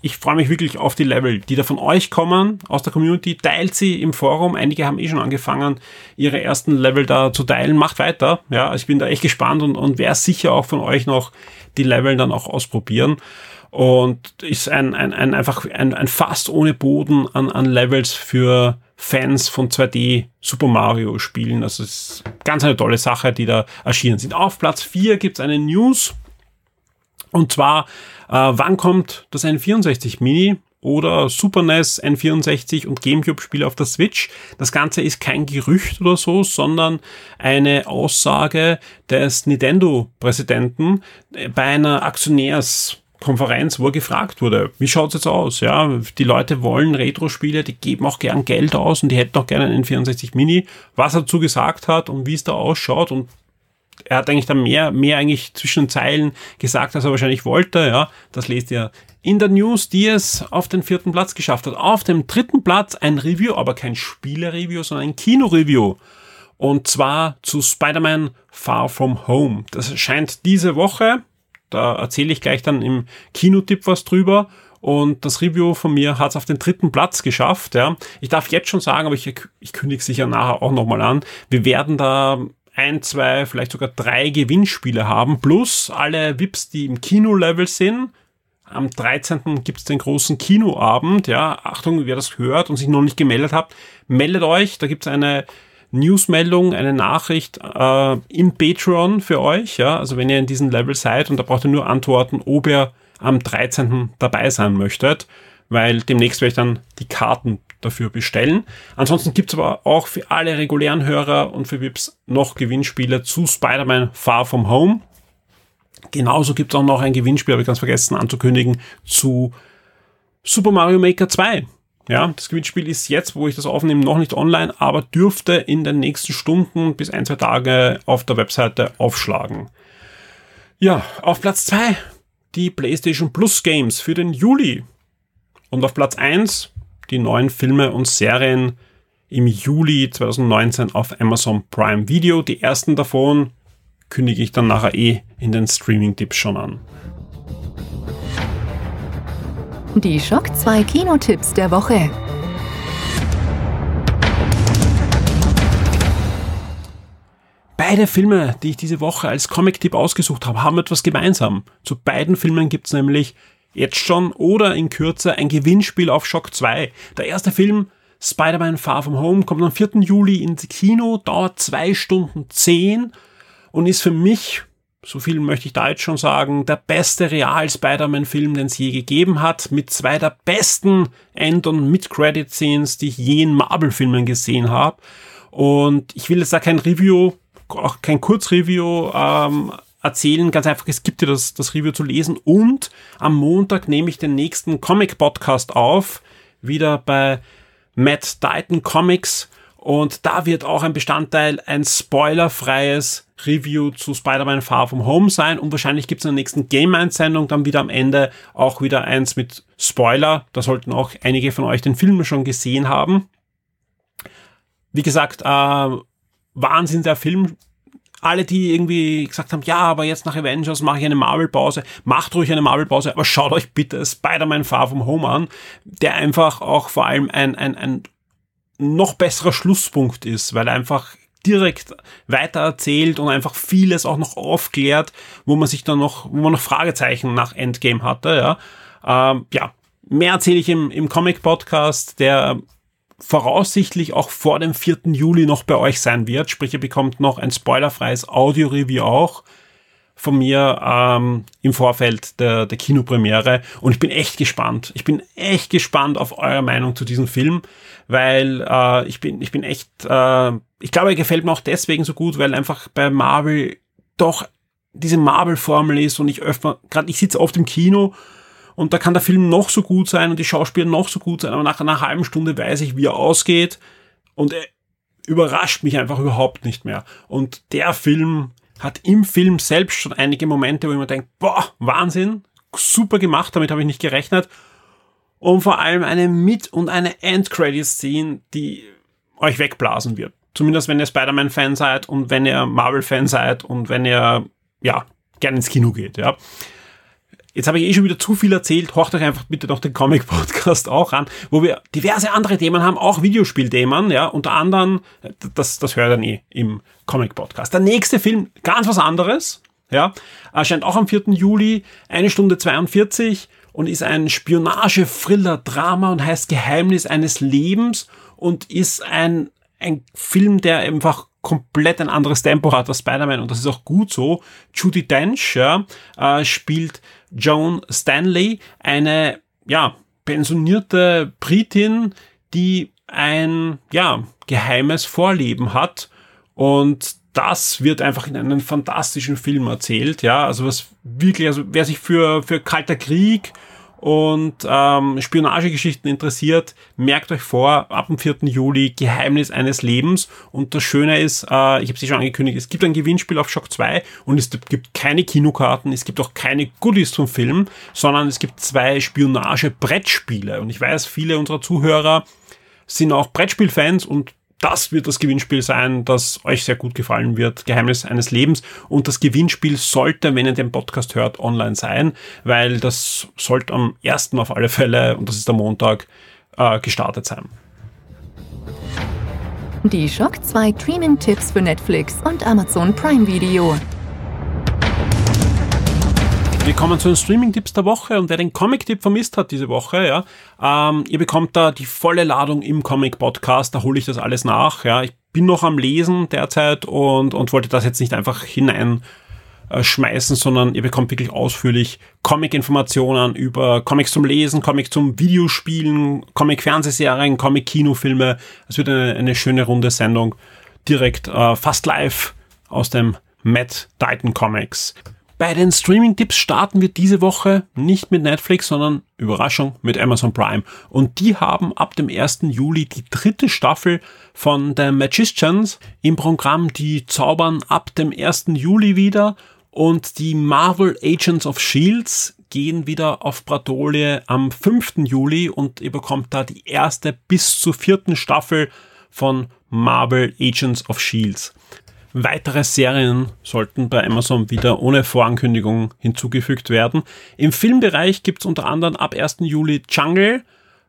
ich freue mich wirklich auf die Level, die da von euch kommen, aus der Community. Teilt sie im Forum. Einige haben eh schon angefangen, ihre ersten Level da zu teilen. Macht weiter. Ja, ich bin da echt gespannt und, und werde sicher auch von euch noch die Level dann auch ausprobieren und ist ein, ein, ein einfach ein, ein fast ohne Boden an, an Levels für Fans von 2D Super Mario Spielen. Also es ist ganz eine tolle Sache, die da erschienen sind. Auf Platz 4 gibt es eine News. Und zwar, äh, wann kommt das N64 Mini oder Super NES, N64 und GameCube Spiele auf der Switch? Das Ganze ist kein Gerücht oder so, sondern eine Aussage des Nintendo-Präsidenten bei einer Aktionärs- Konferenz, wo er gefragt wurde, wie schaut's jetzt aus? Ja, die Leute wollen Retro-Spiele, die geben auch gern Geld aus und die hätten auch gerne einen N64 Mini. Was er dazu gesagt hat und wie es da ausschaut und er hat eigentlich dann mehr, mehr eigentlich zwischen den Zeilen gesagt, als er wahrscheinlich wollte, ja. Das lest ihr in der News, die es auf den vierten Platz geschafft hat. Auf dem dritten Platz ein Review, aber kein Spiele-Review, sondern ein Kino-Review. Und zwar zu Spider-Man Far From Home. Das erscheint diese Woche da erzähle ich gleich dann im Kinotipp was drüber. Und das Review von mir hat es auf den dritten Platz geschafft. Ja. Ich darf jetzt schon sagen, aber ich, ich kündige sicher nachher auch nochmal an. Wir werden da ein, zwei, vielleicht sogar drei Gewinnspiele haben, plus alle VIPs, die im Kino-Level sind. am 13. gibt's den großen Kinoabend. Ja, Achtung, wer das hört und sich noch nicht gemeldet hat, meldet euch. Da gibt's eine Newsmeldung, eine Nachricht äh, im Patreon für euch. Ja, also wenn ihr in diesem Level seid und da braucht ihr nur antworten, ob ihr am 13. dabei sein möchtet, weil demnächst werde ich dann die Karten dafür bestellen. Ansonsten gibt's aber auch für alle regulären Hörer und für VIPs noch Gewinnspiele zu Spider-Man Far From Home. Genauso gibt es auch noch ein Gewinnspiel, habe ich ganz vergessen anzukündigen, zu Super Mario Maker 2. Ja, das Gewinnspiel ist jetzt, wo ich das aufnehme, noch nicht online, aber dürfte in den nächsten Stunden bis ein, zwei Tage auf der Webseite aufschlagen. Ja, auf Platz 2 die PlayStation Plus Games für den Juli. Und auf Platz 1 die neuen Filme und Serien im Juli 2019 auf Amazon Prime Video. Die ersten davon kündige ich dann nachher eh in den Streaming-Tipps schon an. Die Schock 2 Kinotipps der Woche. Beide Filme, die ich diese Woche als Comic-Tipp ausgesucht habe, haben etwas gemeinsam. Zu beiden Filmen gibt es nämlich jetzt schon oder in Kürze ein Gewinnspiel auf Shock 2. Der erste Film, Spider-Man Far From Home, kommt am 4. Juli ins Kino, dauert 2 Stunden 10 und ist für mich, so viel möchte ich da jetzt schon sagen, der beste Real-Spider-Man-Film, den es je gegeben hat, mit zwei der besten End- und Mid-Credit-Scenes, die ich je in Marvel-Filmen gesehen habe. Und ich will jetzt da kein Review, auch kein Kurzreview ähm, erzählen, ganz einfach, es gibt dir das, das Review zu lesen. Und am Montag nehme ich den nächsten Comic-Podcast auf, wieder bei Matt Dighton Comics und da wird auch ein Bestandteil ein spoilerfreies Review zu Spider-Man Far From Home sein und wahrscheinlich gibt es in der nächsten Game 1 Sendung dann wieder am Ende auch wieder eins mit Spoiler. Da sollten auch einige von euch den Film schon gesehen haben. Wie gesagt, äh, Wahnsinn der Film. Alle, die irgendwie gesagt haben, ja, aber jetzt nach Avengers mache ich eine Marvel-Pause, macht ruhig eine Marvel-Pause, aber schaut euch bitte Spider-Man Far From Home an, der einfach auch vor allem ein, ein, ein noch besserer Schlusspunkt ist, weil er einfach direkt weiter erzählt und einfach vieles auch noch aufklärt, wo man sich dann noch, wo man noch Fragezeichen nach Endgame hatte, ja. Ähm, ja, mehr erzähle ich im, im Comic-Podcast, der voraussichtlich auch vor dem 4. Juli noch bei euch sein wird. Sprich, ihr bekommt noch ein spoilerfreies Audio-Review auch von mir ähm, im Vorfeld der, der Kinopremiere und ich bin echt gespannt. Ich bin echt gespannt auf eure Meinung zu diesem Film, weil äh, ich bin ich bin echt äh, ich glaube, er gefällt mir auch deswegen so gut, weil einfach bei Marvel doch diese Marvel-Formel ist und ich öfter, gerade ich sitze oft im Kino und da kann der Film noch so gut sein und die Schauspieler noch so gut sein, aber nach einer halben Stunde weiß ich, wie er ausgeht und er überrascht mich einfach überhaupt nicht mehr. Und der Film hat im Film selbst schon einige Momente, wo ich mir denke, boah, Wahnsinn, super gemacht, damit habe ich nicht gerechnet. Und vor allem eine Mit- und eine End-Credit-Scene, die euch wegblasen wird. Zumindest wenn ihr Spider-Man-Fan seid und wenn ihr Marvel-Fan seid und wenn ihr, ja, gerne ins Kino geht, ja. Jetzt habe ich eh schon wieder zu viel erzählt. Horcht euch einfach bitte noch den Comic-Podcast auch an, wo wir diverse andere Themen haben, auch Videospielthemen, ja, unter anderem, das, das hört ihr eh im Comic-Podcast. Der nächste Film, ganz was anderes, ja, erscheint auch am 4. Juli, eine Stunde 42 und ist ein Spionage-Thriller-Drama und heißt Geheimnis eines Lebens und ist ein ein Film, der einfach komplett ein anderes Tempo hat als Spider-Man und das ist auch gut so. Judy Dench ja, äh, spielt Joan Stanley, eine ja, pensionierte Britin, die ein ja, geheimes Vorleben hat. Und das wird einfach in einem fantastischen Film erzählt, ja, also was wirklich, also wer sich für, für Kalter Krieg und ähm, Spionagegeschichten interessiert, merkt euch vor, ab dem 4. Juli Geheimnis eines Lebens. Und das Schöne ist, äh, ich habe es schon angekündigt, es gibt ein Gewinnspiel auf Shock 2 und es gibt keine Kinokarten, es gibt auch keine Goodies zum Film, sondern es gibt zwei Spionage-Brettspiele. Und ich weiß, viele unserer Zuhörer sind auch Brettspielfans und das wird das Gewinnspiel sein, das euch sehr gut gefallen wird. Geheimnis eines Lebens. Und das Gewinnspiel sollte, wenn ihr den Podcast hört, online sein, weil das sollte am ersten auf alle Fälle, und das ist der Montag, äh, gestartet sein. Die Shock 2 Streaming-Tipps für Netflix und Amazon Prime Video. Wir kommen zu den Streaming-Tipps der Woche und wer den Comic-Tipp vermisst hat diese Woche, ja, ähm, ihr bekommt da die volle Ladung im Comic-Podcast, da hole ich das alles nach, ja. Ich bin noch am Lesen derzeit und, und wollte das jetzt nicht einfach hinein äh, schmeißen, sondern ihr bekommt wirklich ausführlich Comic-Informationen über Comics zum Lesen, Comics zum Videospielen, Comic-Fernsehserien, Comic-Kinofilme. Es wird eine, eine schöne runde Sendung direkt äh, fast live aus dem Matt Titan Comics. Bei den Streaming-Tipps starten wir diese Woche nicht mit Netflix, sondern Überraschung mit Amazon Prime. Und die haben ab dem 1. Juli die dritte Staffel von The Magicians im Programm. Die zaubern ab dem 1. Juli wieder und die Marvel Agents of Shields gehen wieder auf Bratole am 5. Juli und ihr bekommt da die erste bis zur vierten Staffel von Marvel Agents of Shields. Weitere Serien sollten bei Amazon wieder ohne Vorankündigung hinzugefügt werden. Im Filmbereich gibt's unter anderem ab 1. Juli Jungle,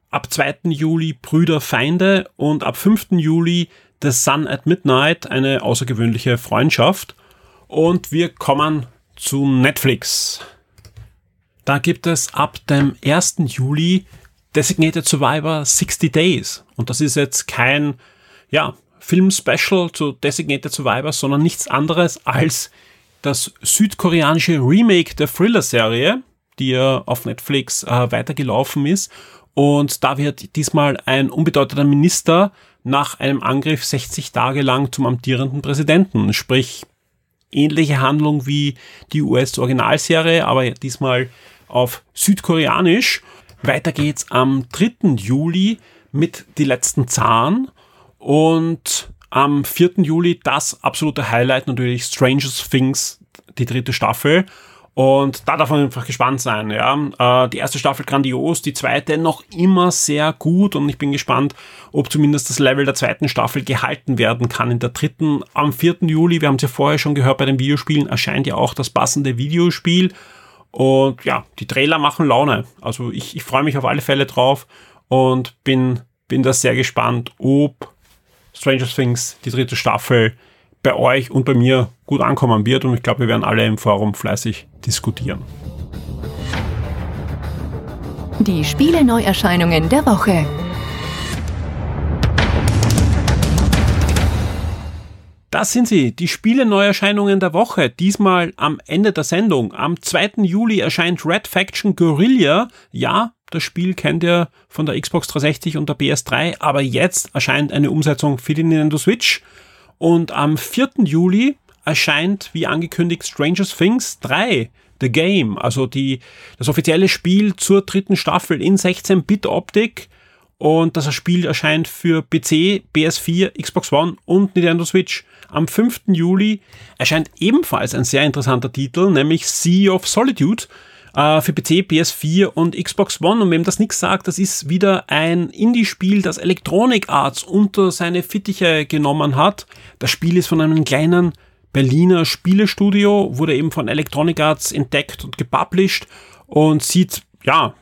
ab 2. Juli Brüder Feinde und ab 5. Juli The Sun at Midnight, eine außergewöhnliche Freundschaft. Und wir kommen zu Netflix. Da gibt es ab dem 1. Juli Designated Survivor 60 Days. Und das ist jetzt kein, ja, Film-Special zu Designated Survivor, sondern nichts anderes als das südkoreanische Remake der Thriller-Serie, die ja auf Netflix äh, weitergelaufen ist. Und da wird diesmal ein unbedeutender Minister nach einem Angriff 60 Tage lang zum amtierenden Präsidenten. Sprich, ähnliche Handlung wie die US-Originalserie, aber diesmal auf südkoreanisch. Weiter geht's am 3. Juli mit Die letzten Zahn und am 4. Juli das absolute Highlight natürlich Stranger Things, die dritte Staffel. Und da darf man einfach gespannt sein. Ja. Äh, die erste Staffel grandios, die zweite noch immer sehr gut und ich bin gespannt, ob zumindest das Level der zweiten Staffel gehalten werden kann in der dritten. Am 4. Juli, wir haben es ja vorher schon gehört bei den Videospielen, erscheint ja auch das passende Videospiel. Und ja, die Trailer machen Laune. Also ich, ich freue mich auf alle Fälle drauf und bin, bin da sehr gespannt, ob Stranger Things, die dritte Staffel, bei euch und bei mir gut ankommen wird und ich glaube, wir werden alle im Forum fleißig diskutieren. Die Spiele-Neuerscheinungen der Woche. Das sind sie, die Spiele-Neuerscheinungen der Woche. Diesmal am Ende der Sendung. Am 2. Juli erscheint Red Faction Guerrilla. Ja, das Spiel kennt ihr von der Xbox 360 und der PS3, aber jetzt erscheint eine Umsetzung für die Nintendo Switch. Und am 4. Juli erscheint, wie angekündigt, Stranger Things 3. The Game, also die, das offizielle Spiel zur dritten Staffel in 16-Bit-Optik. Und das Spiel erscheint für PC, PS4, Xbox One und Nintendo Switch. Am 5. Juli erscheint ebenfalls ein sehr interessanter Titel, nämlich Sea of Solitude äh, für PC, PS4 und Xbox One. Und wem das nichts sagt, das ist wieder ein Indie-Spiel, das Electronic Arts unter seine Fittiche genommen hat. Das Spiel ist von einem kleinen Berliner Spielestudio, wurde eben von Electronic Arts entdeckt und gepublished und sieht, ja,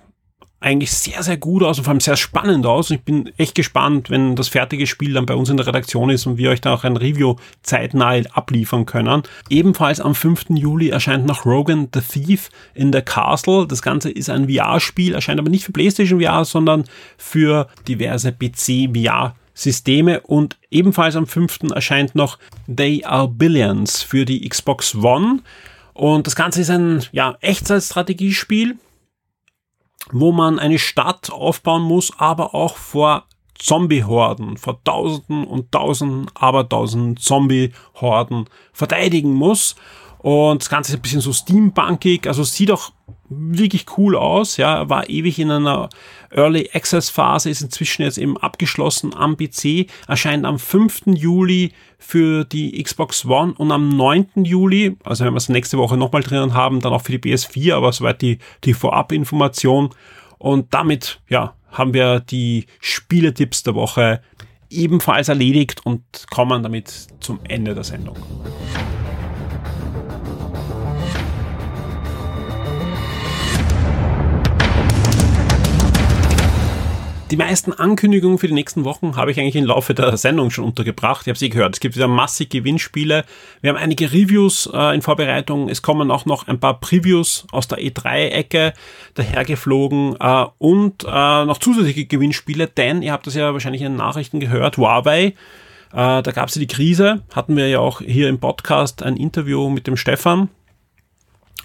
eigentlich sehr, sehr gut aus und vor allem sehr spannend aus. Ich bin echt gespannt, wenn das fertige Spiel dann bei uns in der Redaktion ist und wir euch da auch ein Review zeitnah abliefern können. Ebenfalls am 5. Juli erscheint noch Rogan the Thief in the Castle. Das Ganze ist ein VR-Spiel, erscheint aber nicht für PlayStation VR, sondern für diverse PC-VR. Systeme und ebenfalls am 5. erscheint noch They Are Billions für die Xbox One. Und das Ganze ist ein ja, Echtzeitstrategiespiel wo man eine Stadt aufbauen muss, aber auch vor Zombie-Horden, vor Tausenden und Tausenden, aber Tausenden Zombie-Horden verteidigen muss. Und das Ganze ist ein bisschen so steampunkig, also sieht auch wirklich cool aus, ja, war ewig in einer Early Access Phase, ist inzwischen jetzt eben abgeschlossen am PC, erscheint am 5. Juli für die Xbox One und am 9. Juli, also wenn wir es nächste Woche nochmal drinnen haben, dann auch für die PS4, aber soweit die, die Vorabinformation. Und damit, ja, haben wir die Spieletipps der Woche ebenfalls erledigt und kommen damit zum Ende der Sendung. Die meisten Ankündigungen für die nächsten Wochen habe ich eigentlich im Laufe der Sendung schon untergebracht. Ich habe sie gehört. Es gibt wieder massig Gewinnspiele. Wir haben einige Reviews äh, in Vorbereitung. Es kommen auch noch ein paar Previews aus der E3-Ecke dahergeflogen äh, und äh, noch zusätzliche Gewinnspiele, denn ihr habt das ja wahrscheinlich in den Nachrichten gehört. Huawei äh, da gab es ja die Krise, hatten wir ja auch hier im Podcast ein Interview mit dem Stefan.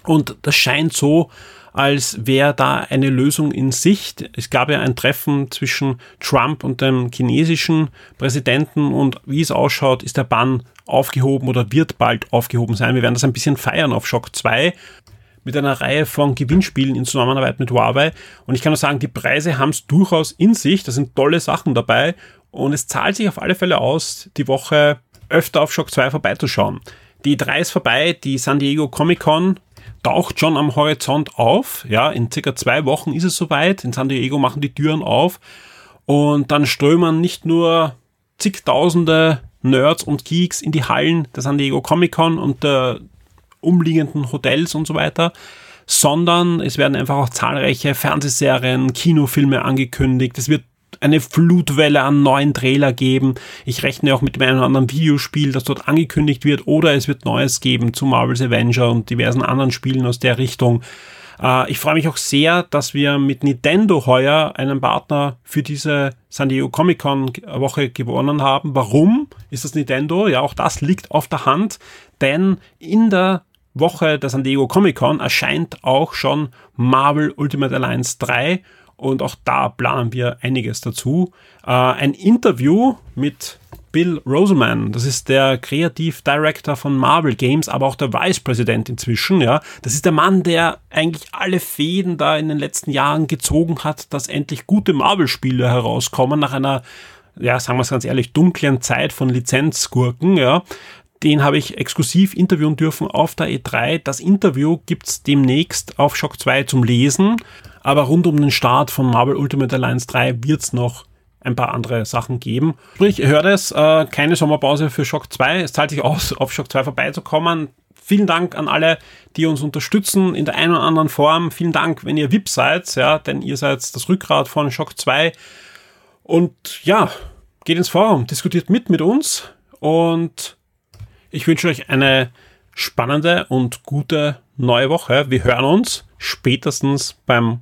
Und das scheint so, als wäre da eine Lösung in Sicht. Es gab ja ein Treffen zwischen Trump und dem chinesischen Präsidenten und wie es ausschaut, ist der Bann aufgehoben oder wird bald aufgehoben sein. Wir werden das ein bisschen feiern auf Shock 2 mit einer Reihe von Gewinnspielen in Zusammenarbeit mit Huawei. Und ich kann nur sagen, die Preise haben es durchaus in sich. Da sind tolle Sachen dabei. Und es zahlt sich auf alle Fälle aus, die Woche öfter auf Shock 2 vorbeizuschauen. Die 3 ist vorbei, die San Diego Comic Con taucht schon am Horizont auf. Ja, in circa zwei Wochen ist es soweit. In San Diego machen die Türen auf. Und dann strömen nicht nur zigtausende Nerds und Geeks in die Hallen der San Diego Comic Con und der umliegenden Hotels und so weiter, sondern es werden einfach auch zahlreiche Fernsehserien, Kinofilme angekündigt. Es wird eine Flutwelle an neuen Trailer geben. Ich rechne auch mit dem einen oder anderen Videospiel, das dort angekündigt wird, oder es wird Neues geben zu Marvel's Avenger und diversen anderen Spielen aus der Richtung. Äh, ich freue mich auch sehr, dass wir mit Nintendo heuer einen Partner für diese San Diego Comic Con Woche gewonnen haben. Warum ist das Nintendo? Ja, auch das liegt auf der Hand, denn in der Woche der San Diego Comic Con erscheint auch schon Marvel Ultimate Alliance 3 und auch da planen wir einiges dazu. Äh, ein Interview mit Bill Roseman, das ist der Kreativ Director von Marvel Games, aber auch der Vice President inzwischen, ja. Das ist der Mann, der eigentlich alle Fäden da in den letzten Jahren gezogen hat, dass endlich gute Marvel-Spiele herauskommen nach einer, ja, sagen wir es ganz ehrlich, dunklen Zeit von Lizenzgurken, ja. Den habe ich exklusiv interviewen dürfen auf der E3. Das Interview gibt's demnächst auf Shock 2 zum Lesen. Aber rund um den Start von Marvel Ultimate Alliance 3 wird's noch ein paar andere Sachen geben. Sprich, ihr hört es, äh, keine Sommerpause für Shock 2. Es zahlt sich aus, [laughs] auf Shock 2 vorbeizukommen. Vielen Dank an alle, die uns unterstützen in der einen oder anderen Form. Vielen Dank, wenn ihr VIP seid, ja, denn ihr seid das Rückgrat von Shock 2. Und ja, geht ins Forum, diskutiert mit mit uns und ich wünsche euch eine spannende und gute neue Woche. Wir hören uns spätestens beim